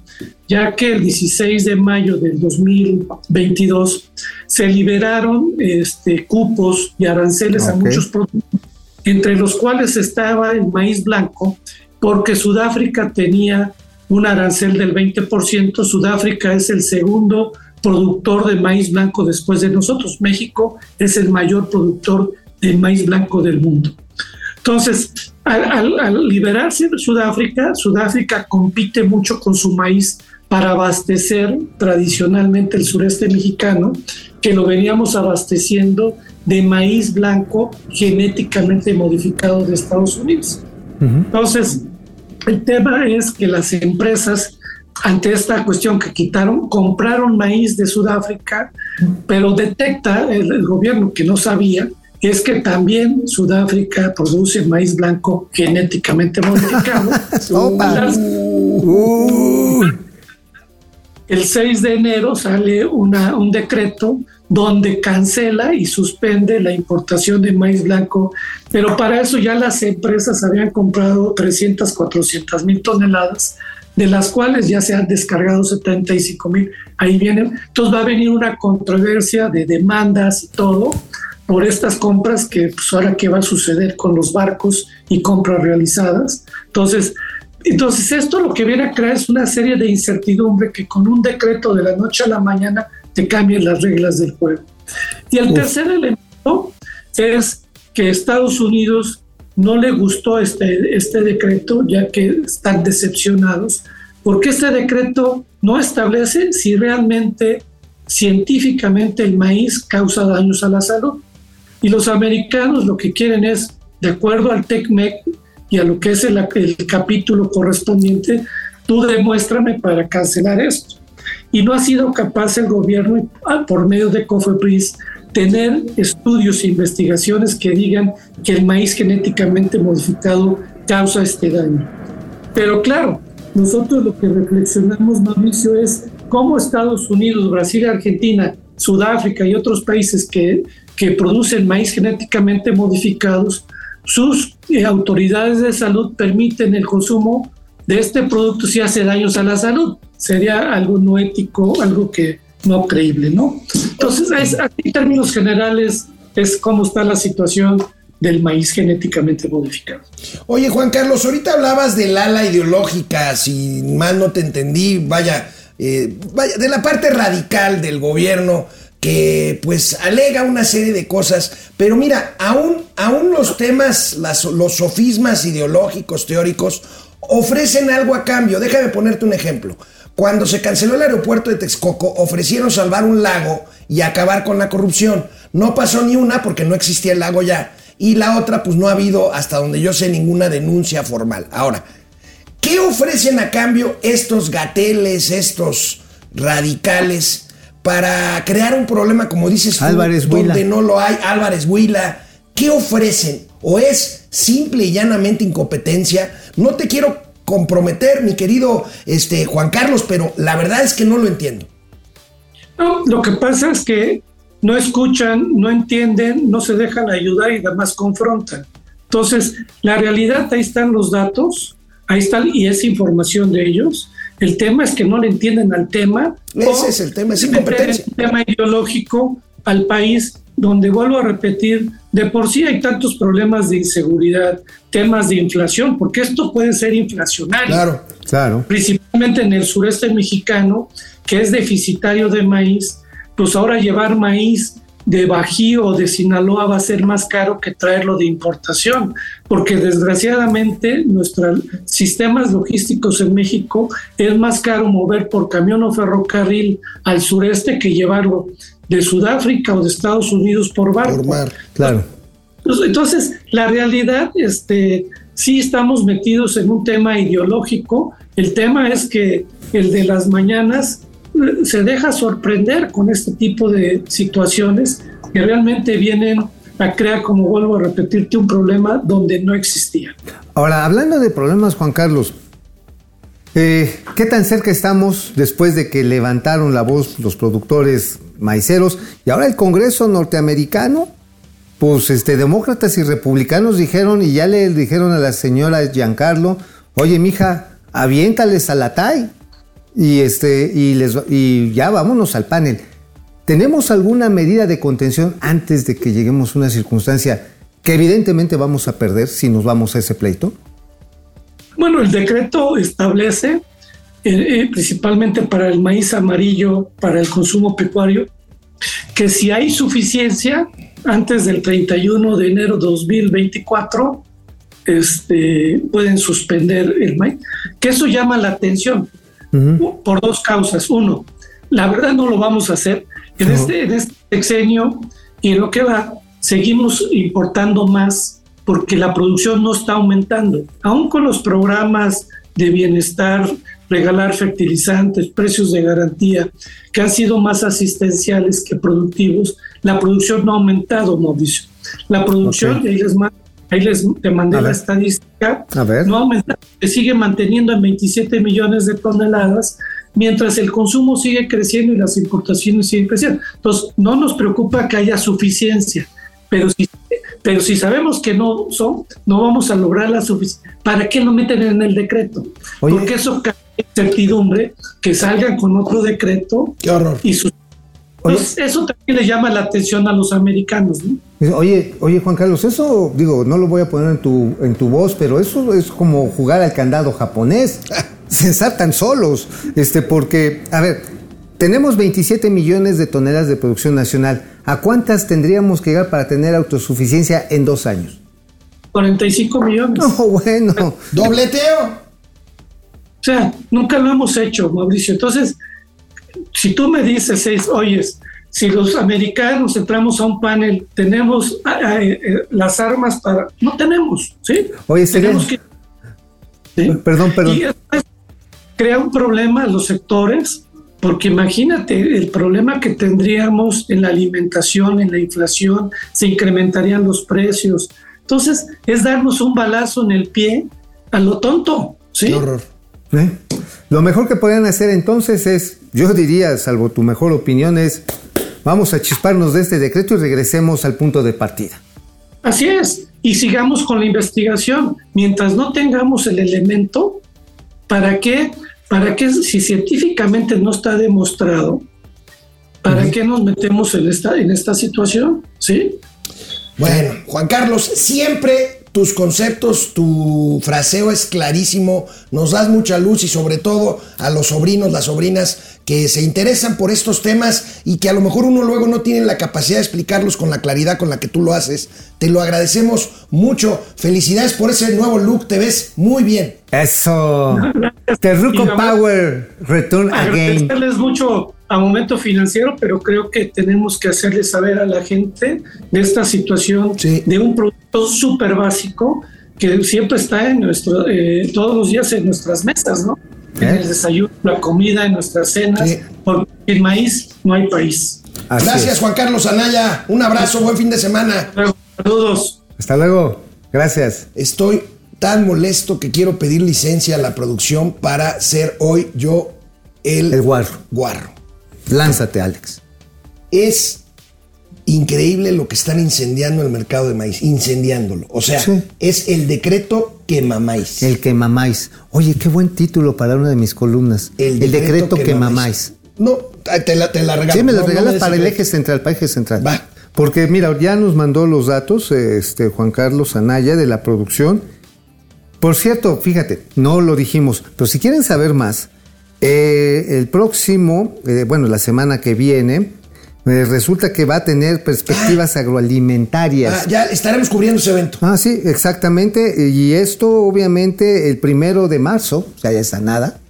ya que el 16 de mayo del 2022 se liberaron este, cupos y aranceles okay. a muchos productos, entre los cuales estaba el maíz blanco, porque Sudáfrica tenía un arancel del 20%. Sudáfrica es el segundo productor de maíz blanco después de nosotros. México es el mayor productor de maíz blanco del mundo. Entonces, al, liberarse de Sudáfrica, Sudáfrica compite mucho con su maíz para abastecer tradicionalmente el sureste mexicano, que lo veníamos abasteciendo de maíz blanco genéticamente modificado de Estados Unidos. Entonces, el tema es que las empresas, ante esta cuestión que quitaron, compraron maíz de Sudáfrica, pero detecta el gobierno que no sabía es que también Sudáfrica produce maíz blanco genéticamente modificado. Uh. el 6 de enero sale una, un decreto donde cancela y suspende la importación de maíz blanco, pero para eso ya las empresas habían comprado 300, 400 mil toneladas, de las cuales ya se han descargado 75 mil. Ahí vienen, entonces va a venir una controversia de demandas y todo, por estas compras que pues ahora qué va a suceder con los barcos y compras realizadas. Entonces, entonces esto lo que viene a crear es una serie de incertidumbre que con un decreto de la noche a la mañana te cambian las reglas del juego. Y el tercer elemento es que Estados Unidos no le gustó este, este decreto, ya que están decepcionados, porque este decreto no establece si realmente científicamente el maíz causa daños a la salud. Y los americanos lo que quieren es, de acuerdo al TECMEC y a lo que es el, capítulo correspondiente, tú demuéstrame para cancelar esto. Y no ha sido capaz el gobierno, ah, por medio de COFEPRIS, tener estudios e investigaciones que digan que el maíz genéticamente modificado causa este daño. Pero claro, nosotros lo que reflexionamos, Mauricio, es cómo Estados Unidos, Brasil, Argentina, Sudáfrica y otros países que que producen maíz genéticamente modificados, sus eh, autoridades de salud permiten el consumo de este producto si hace daños a la salud. Sería algo no ético, algo que no creíble, ¿no? Entonces, en términos generales, es cómo está la situación del maíz genéticamente modificado. Oye, Juan Carlos, ahorita hablabas del ala ideológica, si mal no te entendí, vaya, eh, vaya, de la parte radical del gobierno que pues alega una serie de cosas, pero mira, aún, aún los temas, los sofismas ideológicos, teóricos, ofrecen algo a cambio. Déjame ponerte un ejemplo. Cuando se canceló el aeropuerto de Texcoco, ofrecieron salvar un lago y acabar con la corrupción. No pasó ni una porque no existía el lago ya. Y la otra, pues no ha habido, hasta donde yo sé, ninguna denuncia formal. Ahora, ¿qué ofrecen a cambio estos gateles, estos radicales? para crear un problema, como dices tú, Álvarez donde no lo hay, Álvarez Huila. ¿Qué ofrecen? ¿O es simple y llanamente incompetencia? No te quiero comprometer, mi querido este, Juan Carlos, pero la verdad es que no lo entiendo. No, lo que pasa es que no escuchan, no entienden, no se dejan ayudar y además confrontan. Entonces, la realidad, ahí están los datos, ahí está, y es información de ellos. El tema es que no le entienden al tema. Ese es el tema, es incompetencia. Un tema ideológico al país donde vuelvo a repetir, de por sí hay tantos problemas de inseguridad, temas de inflación, porque esto puede ser inflacionario. Claro, claro. Principalmente en el sureste mexicano, que es deficitario de maíz, pues ahora llevar maíz de Bajío o de Sinaloa va a ser más caro que traerlo de importación, porque desgraciadamente nuestros sistemas logísticos en México es más caro mover por camión o ferrocarril al sureste que llevarlo de Sudáfrica o de Estados Unidos por barco. Por mar, claro. Entonces, la realidad, este, sí estamos metidos en un tema ideológico. El tema es que el de las mañanas se deja sorprender con este tipo de situaciones que realmente vienen a crear, como vuelvo a repetirte, un problema donde no existía. Ahora, hablando de problemas, Juan Carlos, eh, ¿qué tan cerca estamos después de que levantaron la voz los productores maiceros y ahora el Congreso norteamericano? Pues este, demócratas y republicanos dijeron y ya le dijeron a la señora Giancarlo, oye mija, aviéntales a la TAI. Y, este, y, les, y ya vámonos al panel. ¿Tenemos alguna medida de contención antes de que lleguemos a una circunstancia que evidentemente vamos a perder si nos vamos a ese pleito? Bueno, el decreto establece eh, eh, principalmente para el maíz amarillo, para el consumo pecuario, que si hay suficiencia antes del 31 de enero 2024, este, pueden suspender el maíz. Que eso llama la atención por dos causas. Uno, la verdad no lo vamos a hacer. En, este, en este sexenio y en lo que va, seguimos importando más porque la producción no está aumentando. Aún con los programas de bienestar, regalar fertilizantes, precios de garantía, que han sido más asistenciales que productivos, la producción no ha aumentado, Mauricio. La producción, ahí les, ahí les te mandé la estadística, no ha aumentado, se sigue manteniendo en 27 millones de toneladas, mientras el consumo sigue creciendo y las importaciones siguen creciendo. Entonces, no nos preocupa que haya suficiencia, pero si, pero si sabemos que no son, no vamos a lograr la suficiencia. ¿Para qué lo meten en el decreto? Porque eso crea incertidumbre, que salgan con otro decreto. Qué horror. Y pues eso también le llama la atención a los americanos, ¿no? Oye, oye Juan Carlos, eso digo, no lo voy a poner en tu, en tu voz, pero eso es como jugar al candado japonés. se saltan solos. Este, porque, a ver, tenemos 27 millones de toneladas de producción nacional. ¿A cuántas tendríamos que llegar para tener autosuficiencia en dos años? 45 millones. No, bueno. ¿Dobleteo? O sea, nunca lo hemos hecho, Mauricio. Entonces, si tú me dices, oyes, si los americanos entramos a un panel, tenemos ah, ah, eh, eh, las armas para... No tenemos, ¿sí? Oye, tenemos que... Perdón, perdón. Y crea un problema a los sectores, porque imagínate el problema que tendríamos en la alimentación, en la inflación, se incrementarían los precios. Entonces, es darnos un balazo en el pie a lo tonto, ¿sí? Qué horror. ¿Eh? Lo mejor que podrían hacer entonces es, yo diría, salvo tu mejor opinión, es vamos a chisparnos de este decreto y regresemos al punto de partida. Así es, y sigamos con la investigación. Mientras no tengamos el elemento, ¿para qué? ¿Para qué si científicamente no está demostrado? ¿Para qué nos metemos en esta, en esta situación? ¿Sí? Bueno, Juan Carlos, siempre tus conceptos, tu fraseo es clarísimo, nos das mucha luz y sobre todo a los sobrinos, las sobrinas que se interesan por estos temas y que a lo mejor uno luego no tiene la capacidad de explicarlos con la claridad con la que tú lo haces. Te lo agradecemos mucho. Felicidades por ese nuevo look, te ves muy bien. Eso. Terruco Power, return again. Agradecerles mucho a momento financiero, pero creo que tenemos que hacerle saber a la gente de esta situación de un producto súper básico que siempre está en nuestro, eh, todos los días en nuestras mesas, ¿no? En el desayuno, la comida, en nuestras cenas, porque el maíz no hay país. Gracias, Juan Carlos Anaya. Un abrazo, buen fin de semana. Saludos. Hasta luego. Gracias. Estoy tan molesto que quiero pedir licencia a la producción para ser hoy yo el, el guarro. guarro. Lánzate, Alex. Es increíble lo que están incendiando el mercado de maíz, incendiándolo. O sea, es el decreto que mamáis. El que mamáis. Oye, qué buen título para una de mis columnas. El decreto, que, mamáis. No, te la, te la regalo. Sí, me la regalas para el eje central, para el eje central. Va. Porque mira, ya nos mandó los datos este, Juan Carlos Anaya de la producción. Por cierto, fíjate, no lo dijimos, pero si quieren saber más, eh, el próximo, eh, bueno, la semana que viene, eh, resulta que va a tener perspectivas agroalimentarias. Ah, ya estaremos cubriendo ese evento. Ah, sí, exactamente. Y esto, obviamente, el primero de marzo, o sea, ya está nada.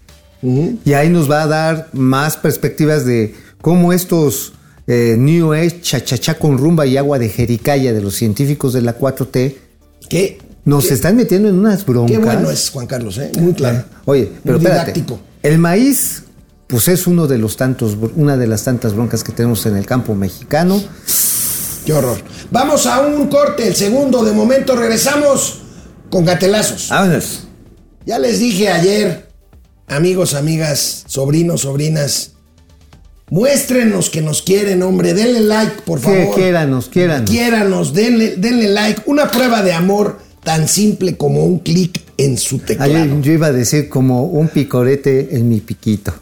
Y ahí nos va a dar más perspectivas de cómo estos New Age, chachachá con rumba y agua de jericaya de los científicos de la 4T. ¿Qué? Nos están metiendo en unas broncas. Qué bueno es, Juan Carlos, ¿eh? Muy claro. Oye, pero didáctico. El maíz, pues es uno de los tantos, una de las tantas broncas que tenemos en el campo mexicano. Qué horror. Vamos a un corte, el segundo. De momento regresamos con gatelazos. Vámonos. Ya les dije ayer, amigos, amigas, sobrinos, sobrinas, muéstrenos que nos quieren, hombre. Denle like, por favor. Quiéranos, quiéranos. Quiéranos, denle, denle like. Una prueba de amor tan simple como un clic en su teclado. yo iba a decir como un picorete en mi piquito.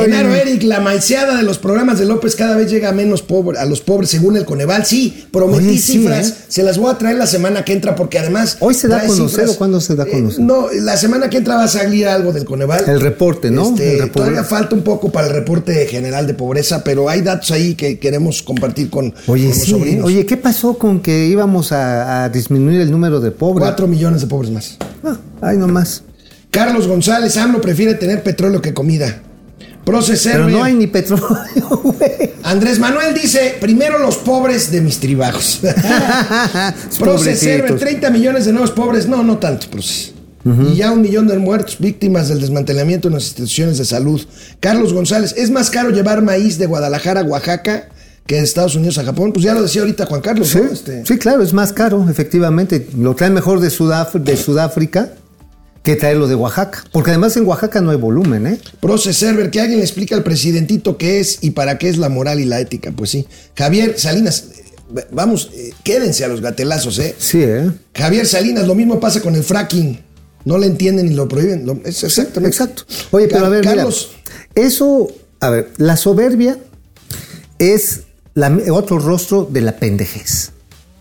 Genaro Eric, la maiceada de los programas de López cada vez llega a menos pobre, a los pobres según el Coneval. Sí, prometí Oye, sí, cifras, ¿eh? se las voy a traer la semana que entra porque además... ¿Hoy se da a conocer cifras. o cuándo se da a Eh, conocer? no, la semana que entra va a salir algo del Coneval. El reporte, ¿no? Este, El reporte. Todavía falta un poco para el reporte general de pobreza, pero hay datos ahí que queremos compartir con, Oye, con los sí, ¿eh? sobrinos. Oye, ¿qué pasó con que íbamos a, a disminuir el número de pobres? Cuatro millones de pobres más. Ah, ay, nomás. Carlos González, AMLO prefiere tener petróleo que comida. Proces Pero no hay ni petróleo, güey. Andrés Manuel dice, primero los pobres de mis tribajos. Proces Server, Pobrecitos. 30 millones de nuevos pobres. No, no tanto, Proces. Y ya un millón de muertos, víctimas del desmantelamiento en las instituciones de salud. Carlos González, ¿es más caro llevar maíz de Guadalajara a Oaxaca que de Estados Unidos a Japón? Pues ya lo decía ahorita Juan Carlos, Sí, ¿no? Este, sí, claro, es más caro, efectivamente. Lo traen mejor de Sudáfrica que traerlo de Oaxaca. Porque además en Oaxaca no hay volumen, ¿eh? Proces Server, que alguien le explica al presidentito qué es y para qué es la moral y la ética. Pues sí. Javier Salinas, eh, vamos, eh, quédense a los gatelazos, ¿eh? Sí, ¿eh? Javier Salinas, lo mismo pasa con el fracking. No le entienden y lo prohíben. Lo- es exactamente. Exacto. Oye, pero a ver, Carlos, mira, eso, a ver, la soberbia es la- otro rostro de la pendejez.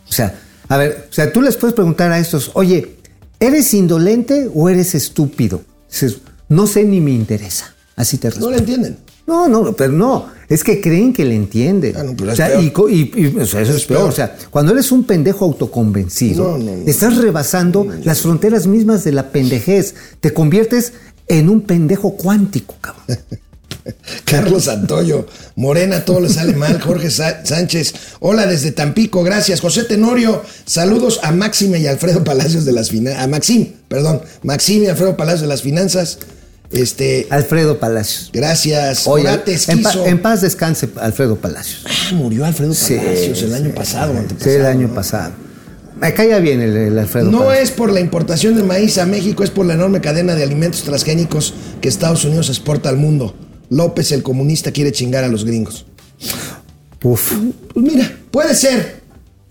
O sea, a ver, o sea, tú les puedes preguntar a estos, oye, ¿eres indolente o eres estúpido? Dices, no sé ni me interesa. Así te no respondo. le entienden. No, no, pero no, es que creen que le entienden. Ah, no, pero o es sea, peor. y, co- y- y- o sea, eso es, Es peor. peor. O sea, cuando eres un pendejo autoconvencido, No, no, no. estás rebasando las fronteras mismas de la pendejez. Te conviertes en un pendejo cuántico, cabrón. Carlos Santoyo, Morena, todo le sale mal. Jorge Sa- Sánchez, hola desde Tampico, gracias. José Tenorio, saludos a Máxime y Alfredo Palacios de las Finanzas. A Maxim, perdón, Maxim y Alfredo Palacios de las Finanzas. Este, Alfredo Palacios. gracias. Oye, en, pa- en paz descanse Alfredo Palacios. Ah, murió Alfredo Sí, Palacios el año pasado. Sí, el año ¿no? pasado. Me caía bien el, el Alfredo No Palacios. es por la importación de maíz a México, es por la enorme cadena de alimentos transgénicos que Estados Unidos exporta al mundo. López, el comunista, quiere chingar a los gringos. Uf. Pues mira, puede ser,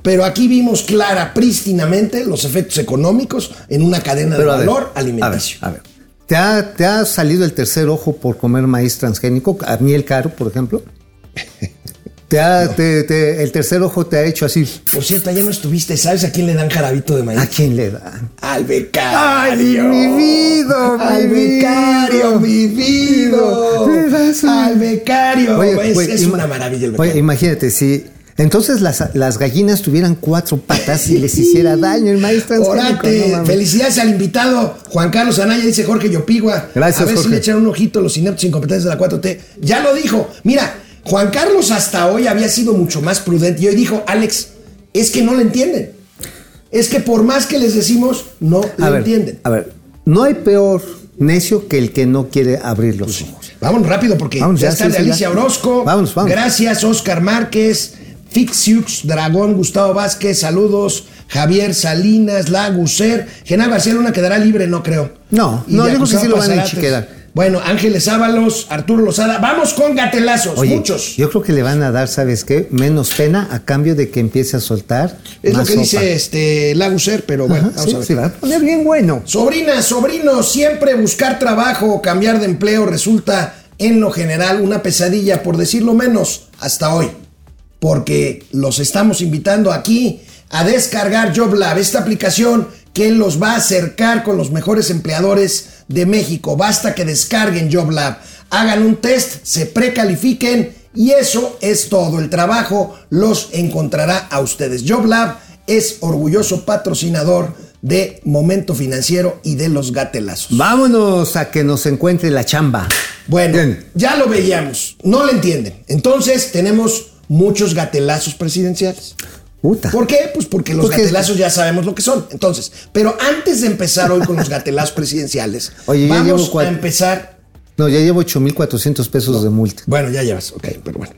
pero aquí vimos clara, prístinamente, los efectos económicos en una cadena de ver, valor a ver, alimenticio. A ver, ¿Te ha, ¿Te ha salido el tercer ojo por comer maíz transgénico? A miel caro, por ejemplo. ¿Te ha- te- te- ¿El tercer ojo te ha hecho así? Por cierto, ayer no estuviste, ¿sabes a quién le dan jarabito de maíz? ¿A quién le dan? Al becario. ¡Ay, mi vida, mi Al becario, mi vida. Un- Al becario. es güey, es ima- una maravilla el Oye, becario. imagínate, si entonces las, las gallinas tuvieran cuatro patas y les hiciera daño el maíz. Orate, no felicidades al invitado Juan Carlos Anaya, dice Jorge Yopigua. Gracias, A ver si Jorge. le echan un ojito los ineptos incompetentes de la 4T. Ya lo dijo. Mira, Juan Carlos hasta hoy había sido mucho más prudente. Y hoy dijo, Alex, es que no le entienden. Es que por más que les decimos, no ver, entienden. A ver, no hay peor necio que el que no quiere abrir los ojos. Vamos rápido porque ya ya, está sí, ya. Alicia Orozco. Vamos, vamos. Gracias, Oscar Márquez, Fixiux, Dragón, Gustavo Vázquez, saludos. Javier Salinas, Laguser. Genaro García Luna quedará libre, no creo. No, Y no, creo que sí lo van a Pasarates. Bueno, Ángeles Ábalos, Arturo Lozada. Vamos con gatelazos, Oye, muchos. yo creo que le van a dar, ¿sabes qué? Menos pena a cambio de que empiece a soltar. es lo que sopa. dice este Laguser, pero bueno, Ajá, vamos sí, a ver. se va a poner bien bueno. Sobrinas, sobrinos, siempre buscar trabajo o cambiar de empleo resulta en lo general una pesadilla, por decirlo menos, hasta hoy. Porque los estamos invitando aquí a descargar JobLab, esta aplicación que los va a acercar con los mejores empleadores de México. Basta que descarguen JobLab, hagan un test, se precalifiquen y eso es todo. El trabajo los encontrará a ustedes. JobLab es orgulloso patrocinador de Momento Financiero y de los gatelazos. Vámonos a que nos encuentre la chamba. Bueno, Bien. ya lo veíamos, no le entienden. Entonces tenemos muchos gatelazos presidenciales. Puta. ¿Por qué? Pues porque los Porque- gatelazos ya sabemos lo que son. Entonces, pero antes de empezar hoy con los gatelazos presidenciales, Oye, vamos a empezar. No, ya llevo 8,400 pesos de multa. Bueno, ya llevas, ok, pero bueno.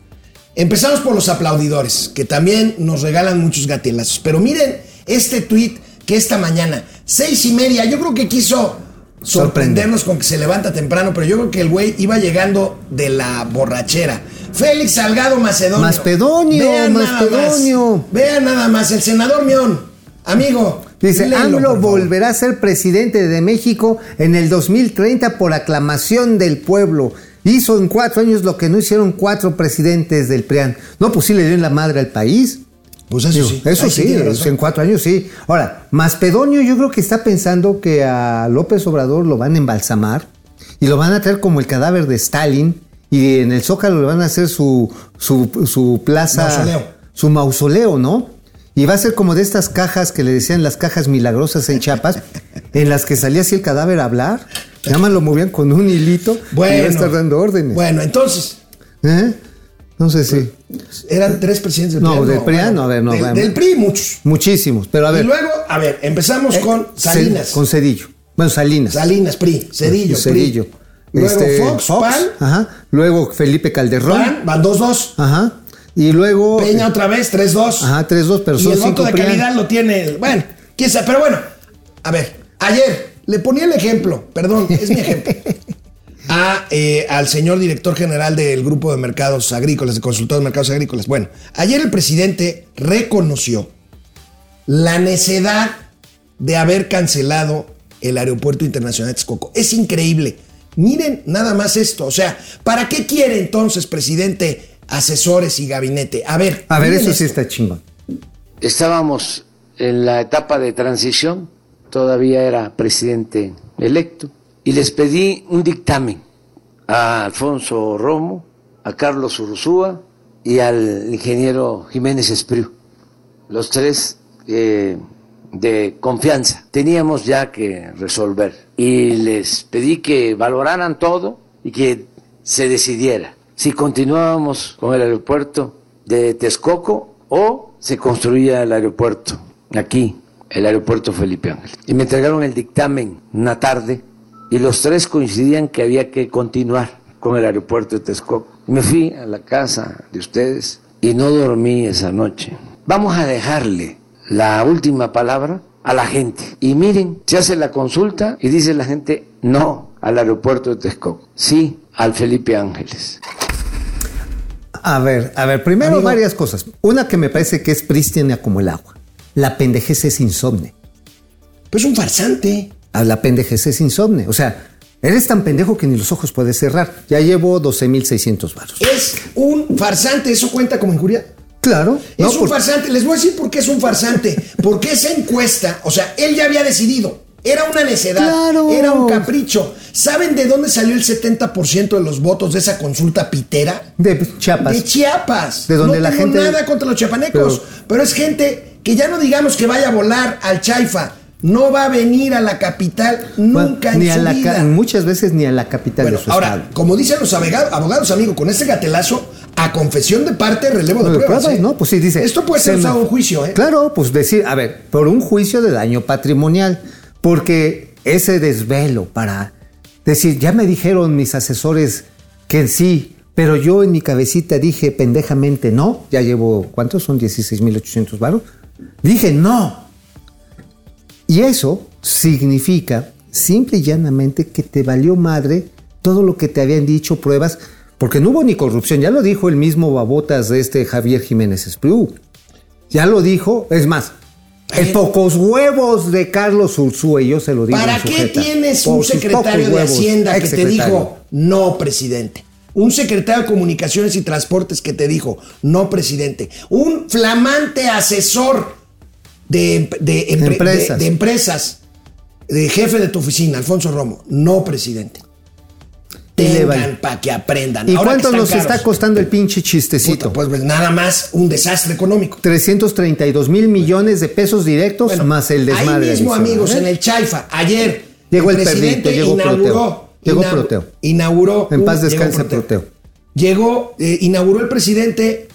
Empezamos por los aplaudidores, que también nos regalan muchos gatelazos. Pero miren este tweet que esta mañana, seis y media, yo creo que quiso sorprendernos con que se levanta temprano, pero yo creo que el güey iba llegando de la borrachera. Félix Salgado Macedonio. Macedonio, Vean nada Macedonio. más, Vean nada más, el senador Mión, amigo. Dice, léelo, AMLO volverá a ser presidente de México en el 2030 por aclamación del pueblo. Hizo en cuatro años lo que no hicieron cuatro presidentes del PRIAN. No, pues sí le dio en la madre al país. Pues eso Digo, sí. Eso sí, en cuatro años sí. Ahora, Maspedonio yo creo que está pensando que a López Obrador lo van a embalsamar y lo van a traer como el cadáver de Stalin y en el Zócalo le van a hacer su, su, su plaza, Mausoleo. su mausoleo, ¿no? Y va a ser como de estas cajas que le decían las cajas milagrosas en Chiapas, en las que salía así el cadáver a hablar. Nada más lo movían con un hilito y iba a estar dando órdenes. Bueno, entonces, ¿Eh? No sé si. eran tres presidentes del No, PRI. del PRI, no, a ver, no, Del, del PRI, muchos. Muchísimos, pero a ver. Y luego, a ver, empezamos Eh, con Salinas. Con Cedillo. Bueno, Salinas. Salinas, PRI. Cedillo, Cedillo. PRI. Luego Este, Fox, PAN, Ajá. Luego Felipe Calderón. PAN, van 2-2. Ajá. Y luego. Peña otra vez, 3-2. Ajá, 3-2, pero y son el voto de PRIAN. calidad lo tiene, bueno, quién sabe, pero bueno, a ver, ayer le ponía el ejemplo, perdón, es mi ejemplo, a, eh, al señor director general del Grupo de Mercados Agrícolas, de Consultores de Mercados Agrícolas. Bueno, ayer el presidente reconoció la necedad de haber cancelado el Aeropuerto Internacional de Texcoco. Es increíble. Miren nada más esto. O sea, ¿para qué quiere entonces, presidente, asesores y gabinete? A ver. A ver, eso sí está chingón. Estábamos en la etapa de transición, todavía era presidente electo, y les pedí un dictamen a Alfonso Romo, a Carlos Ursúa y al ingeniero Jiménez Espriu, los tres eh, de confianza. Teníamos ya que resolver y les pedí que valoraran todo y que se decidiera si continuábamos con el aeropuerto de Texcoco o se construía el aeropuerto aquí, el aeropuerto Felipe Ángel. Y me entregaron el dictamen una tarde y los tres coincidían que había que continuar con el aeropuerto de Texcoco. Me fui a la casa de ustedes y no dormí esa noche. Vamos a dejarle la última palabra a la gente. Y miren, se hace la consulta y dice la gente no al aeropuerto de Texcoco, sí al Felipe Ángeles. A ver, a ver, primero Amigo. varias cosas. Una que me parece que es prístina como el agua. La pendejez es insomne. Pues un farsante. A la pendejez es insomne. O sea, eres tan pendejo que ni los ojos puedes cerrar. Ya llevo 12.600 varos. Es un farsante. ¿Eso cuenta como injuria? Claro. Es no, un farsante. Les voy a decir por qué es un farsante. Porque esa encuesta, o sea, él ya había decidido. Era una necedad. Claro. Era un capricho. ¿Saben de dónde salió el 70% de los votos de esa consulta pitera? De Chiapas. De Chiapas. De donde no la tengo gente- nada contra los chiapanecos. Pero, Pero- es gente que ya no digamos que vaya a volar al Chaifa. No va a venir a la capital nunca ni en a su la vida. muchas veces ni a la capital Bueno, de su ahora, estado. como dicen los abogados, abogados, amigo, con este gatelazo, a confesión de parte, relevo de pruebas. pruebas, ¿eh? ¿no? Pues sí, dice. Esto puede ser se usado me- en juicio, ¿eh? Claro, pues decir, a ver, por un juicio de daño patrimonial. Porque ese desvelo para decir, ya me dijeron mis asesores que sí, pero yo en mi cabecita dije pendejamente no. Ya llevo, ¿cuántos son? 16.800 varos. Dije no. Y eso significa simple y llanamente que te valió madre todo lo que te habían dicho, pruebas, porque no hubo ni corrupción, ya lo dijo el mismo babotas de este Javier Jiménez Espriu. Ya lo dijo, es más, el Ay. pocos huevos de Carlos Ursúa, y yo se lo digo. ¿Para qué tienes un secretario de huevos, Hacienda que te dijo no, presidente? Un secretario de Comunicaciones y Transportes que te dijo no, presidente. Un flamante asesor de, de empre- Empresas. de- de empresas, de jefe de tu oficina, Alfonso Romo, no, presidente. Tengan para que aprendan. ¿Y Ahora cuánto nos caros. está costando el pinche Puta, chistecito? pues, pues, nada más un desastre económico. 332 mil millones de pesos directos Bueno, más el desmadre. Ahí mismo, amigos, ¿eh? en el Chaifa, ayer. Llegó el presidente perrito, llegó inauguró, Proteo. Llegó inau- Proteo. Inauguró. En paz descanse, Proteo. Llegó, eh, inauguró el presidente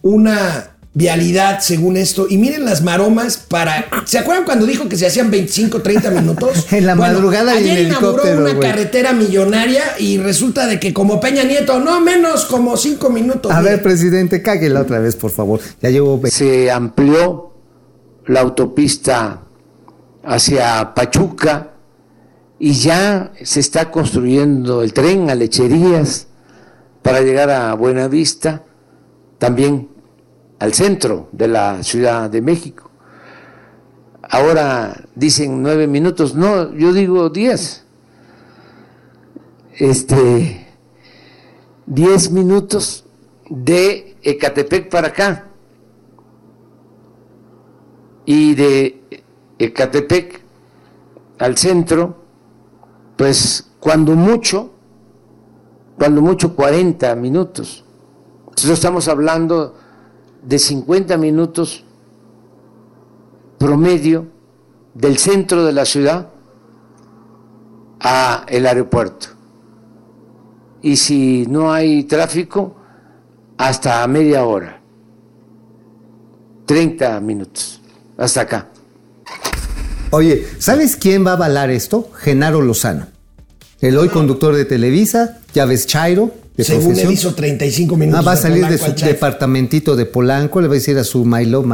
una vialidad según esto. Y miren las maromas para. ¿Se acuerdan cuando dijo que se hacían 25, 30 minutos? En la madrugada y en ayer inauguró helicóptero, una carretera millonaria y resulta de que como Peña Nieto, no menos como 5 minutos. A ver, presidente, cáguela otra vez, por favor. Ya llevo. Se amplió la autopista hacia Pachuca y ya se está construyendo el tren a Lecherías para llegar a Buenavista, también al centro de la Ciudad de México. Ahora dicen nueve minutos, no, yo digo diez. Este, 10 minutos de Ecatepec para acá. Y de Ecatepec al centro, pues cuando mucho, cuando mucho 40 minutos. Nosotros estamos hablando de 50 minutos promedio del centro de la ciudad a el aeropuerto. Y si no hay tráfico, hasta media hora. 30 minutos, hasta acá. Oye, ¿sabes quién va a avalar esto? Genaro Lozano. El hoy conductor de Televisa, ya ves Chairo, de Según profesión. él hizo 35 minutos. Ah, va a salir de su departamentito de Polanco, le va a decir a su My Love.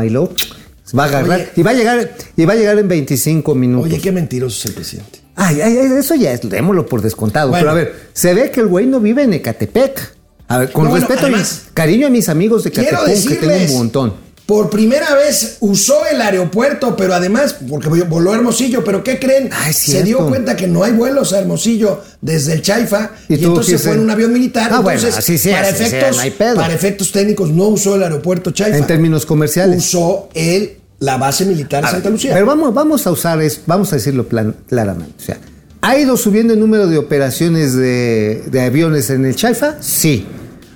Va a agarrar Oye. y va a llegar y va a llegar en 25 minutos. Oye, qué mentiroso es el presidente. Ay, ay, ay, eso ya es, démoslo por descontado. Bueno. Pero a ver, se ve que el güey no vive en Ecatepec. A ver, con No, bueno, respeto además, y cariño a mis amigos de Quiero Ecatepec, que tengo un montón. Por primera vez usó el aeropuerto, pero además, porque voló a Hermosillo, pero ¿qué creen? Ah, Se dio cuenta que no hay vuelos a Hermosillo desde el Chaifa Y y, entonces fue en un avión militar. Ah, bueno, entonces, así sí, para, así sí, efectos, no hay pedo. para efectos técnicos no usó el aeropuerto Chaifa. En términos comerciales. Usó el, la base militar de Santa Lucía. Pero vamos, vamos a usar es, vamos a decirlo plan- claramente. O sea, ¿ha ido subiendo el número de operaciones de, de aviones en el Chaifa? Sí.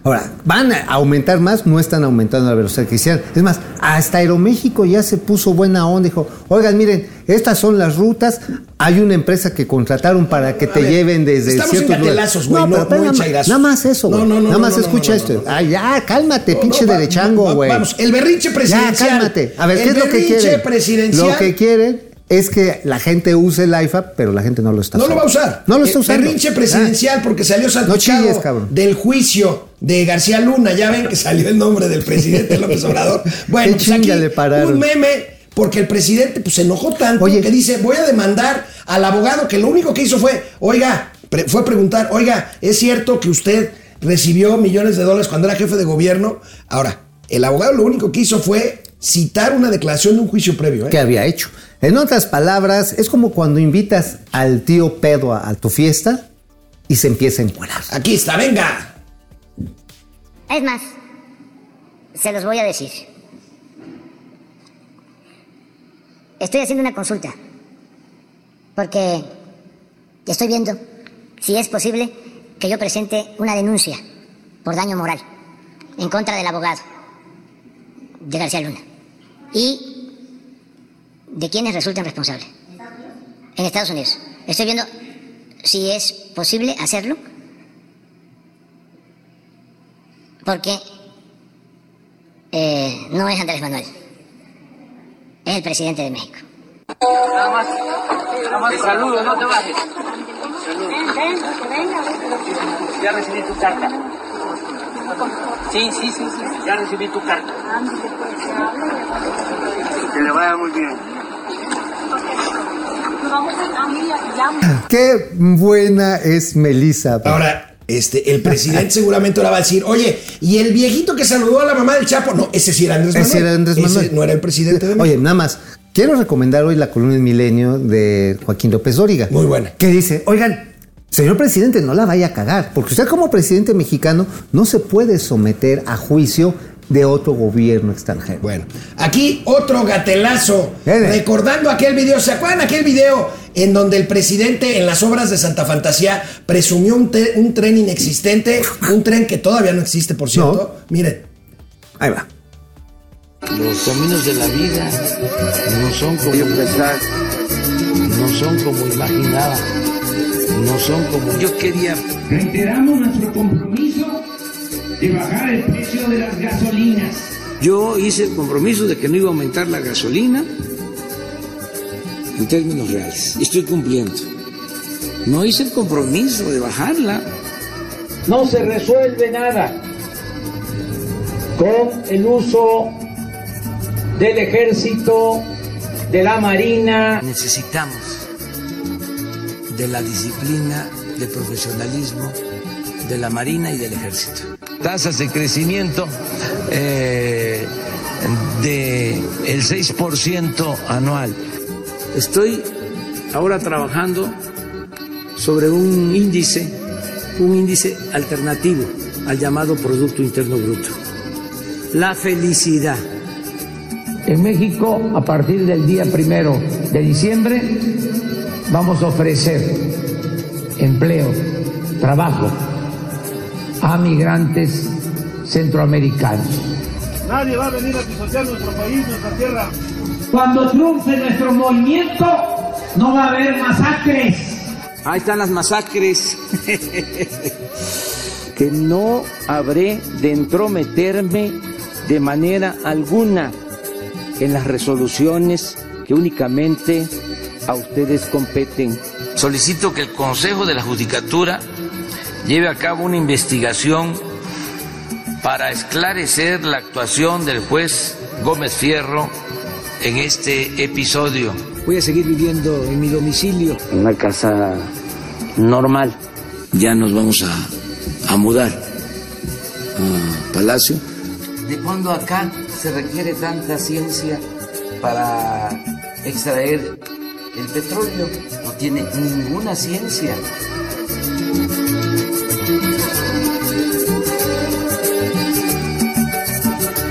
Ahora, ¿van a aumentar más? No están aumentando la velocidad que quisieran. Es más, hasta Aeroméxico ya se puso buena onda. Dijo, oigan, miren, estas son las rutas. Hay una empresa que contrataron para que te ver, lleven desde estamos en ciertos lugares. gatelazos, güey, no- pero no nada en más- chairazos. Nada más eso, No, güey. no, no, Nada no, más no, escucha no, esto. no, no. Ya, cálmate, No, pinche no, va- derechango, güey. Vamos, el berrinche presidencial. Ya, cálmate. A ver, El ¿qué es lo que berrinche quieren? presidencial. Lo que quieren es que la gente use el IFA, pero la gente no lo está No lo usando. va a usar. No lo está El usando. berrinche presidencial porque salió salpicado chilles, del juicio de García Luna. Ya ven que salió el nombre del presidente López Obrador. Bueno, pues aquí chinga le pararon. un meme porque el presidente pues, se enojó tanto Oye. que dice, voy a demandar al abogado que lo único que hizo fue, oiga, pre- fue preguntar, oiga, ¿es cierto que usted recibió millones de dólares cuando era jefe de gobierno? Ahora, el abogado lo único que hizo fue citar una declaración de un juicio previo. ¿eh? ¿Qué había hecho? En otras palabras, es como cuando invitas al tío pedo a, a tu fiesta y se empieza a encuadrar. Aquí está, venga. Es más, se los voy a decir. Estoy haciendo una consulta. Porque estoy viendo si es posible que yo presente una denuncia por daño moral en contra del abogado de García Luna. Y de quienes resultan responsables. En Estados Unidos. Estoy viendo si es posible hacerlo. Porque eh, no es Andrés Manuel. Es el presidente de México. Nada más. Nada más te saludo, no te bajes. Ya recibí tu carta. Sí, sí, sí, sí. Ya recibí tu carta. Que le vaya muy bien. Qué buena es Melissa. Ahora, este, el presidente seguramente ahora va a decir, oye, y el viejito que saludó a la mamá del Chapo, no, ese sí era Andrés Manuel. Ese era Andrés Ese Manuel. no era el presidente de. Oye, nada más. Quiero recomendar hoy la columna del milenio de Joaquín López Dóriga. Muy buena. Que dice, oigan, señor presidente, no la vaya a cagar, porque usted como presidente mexicano no se puede someter a juicio de otro gobierno extranjero. Bueno, aquí otro gatelazo. Viene. Recordando aquel video, ¿se acuerdan aquel video en donde el presidente en las obras de Santa Fantasía presumió un, tren inexistente? Un tren que todavía no existe, por cierto. Miren. Ahí va. Los caminos de la vida no son como pensar, no son como imaginaba, no son como yo quería. Reiteramos nuestro compromiso de bajar el precio de las gasolinas. Yo hice el compromiso de que no iba a aumentar la gasolina en términos reales. y Estoy cumpliendo. No hice el compromiso de bajarla. No se resuelve nada con el uso del ejército, de la marina. Necesitamos de la disciplina, del profesionalismo de la Marina y del Ejército. Tasas de crecimiento eh, de el 6% anual. Estoy ahora trabajando sobre un índice, un índice alternativo al llamado Producto Interno Bruto. La felicidad. En México, a partir del día primero de diciembre, vamos a ofrecer empleo, trabajo a migrantes centroamericanos. Nadie va a venir a pisotear nuestro país, nuestra tierra. Cuando triunfe nuestro movimiento, no va a haber masacres. Ahí están las masacres. que no habré de entrometerme de manera alguna en las resoluciones que únicamente a ustedes competen. Solicito que el Consejo de la Judicatura lleve a cabo una investigación para esclarecer la actuación del juez Gómez Fierro en este episodio. Voy a seguir viviendo en mi domicilio. En una casa normal. Ya nos vamos a, a mudar a Palacio. ¿De cuándo acá se requiere tanta ciencia para extraer el petróleo? No tiene ninguna ciencia.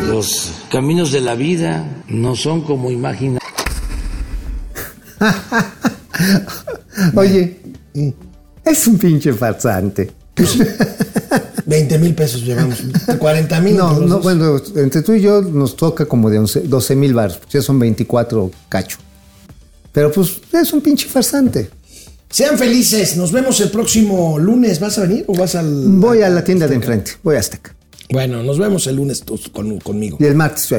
Los caminos de la vida no son como imaginar. Oye, es un pinche farsante. 20 mil pesos llevamos. 40 mil. No, no, bueno, entre tú y yo nos toca como de 11 12 mil baros, ya son 24 cacho. Pero pues es un pinche farsante. Sean felices. Nos vemos el próximo lunes. ¿Vas a venir o vas al.? Voy a la tienda de enfrente, voy a Azteca. Bueno, nos vemos el lunes tú con- conmigo. Y el martes.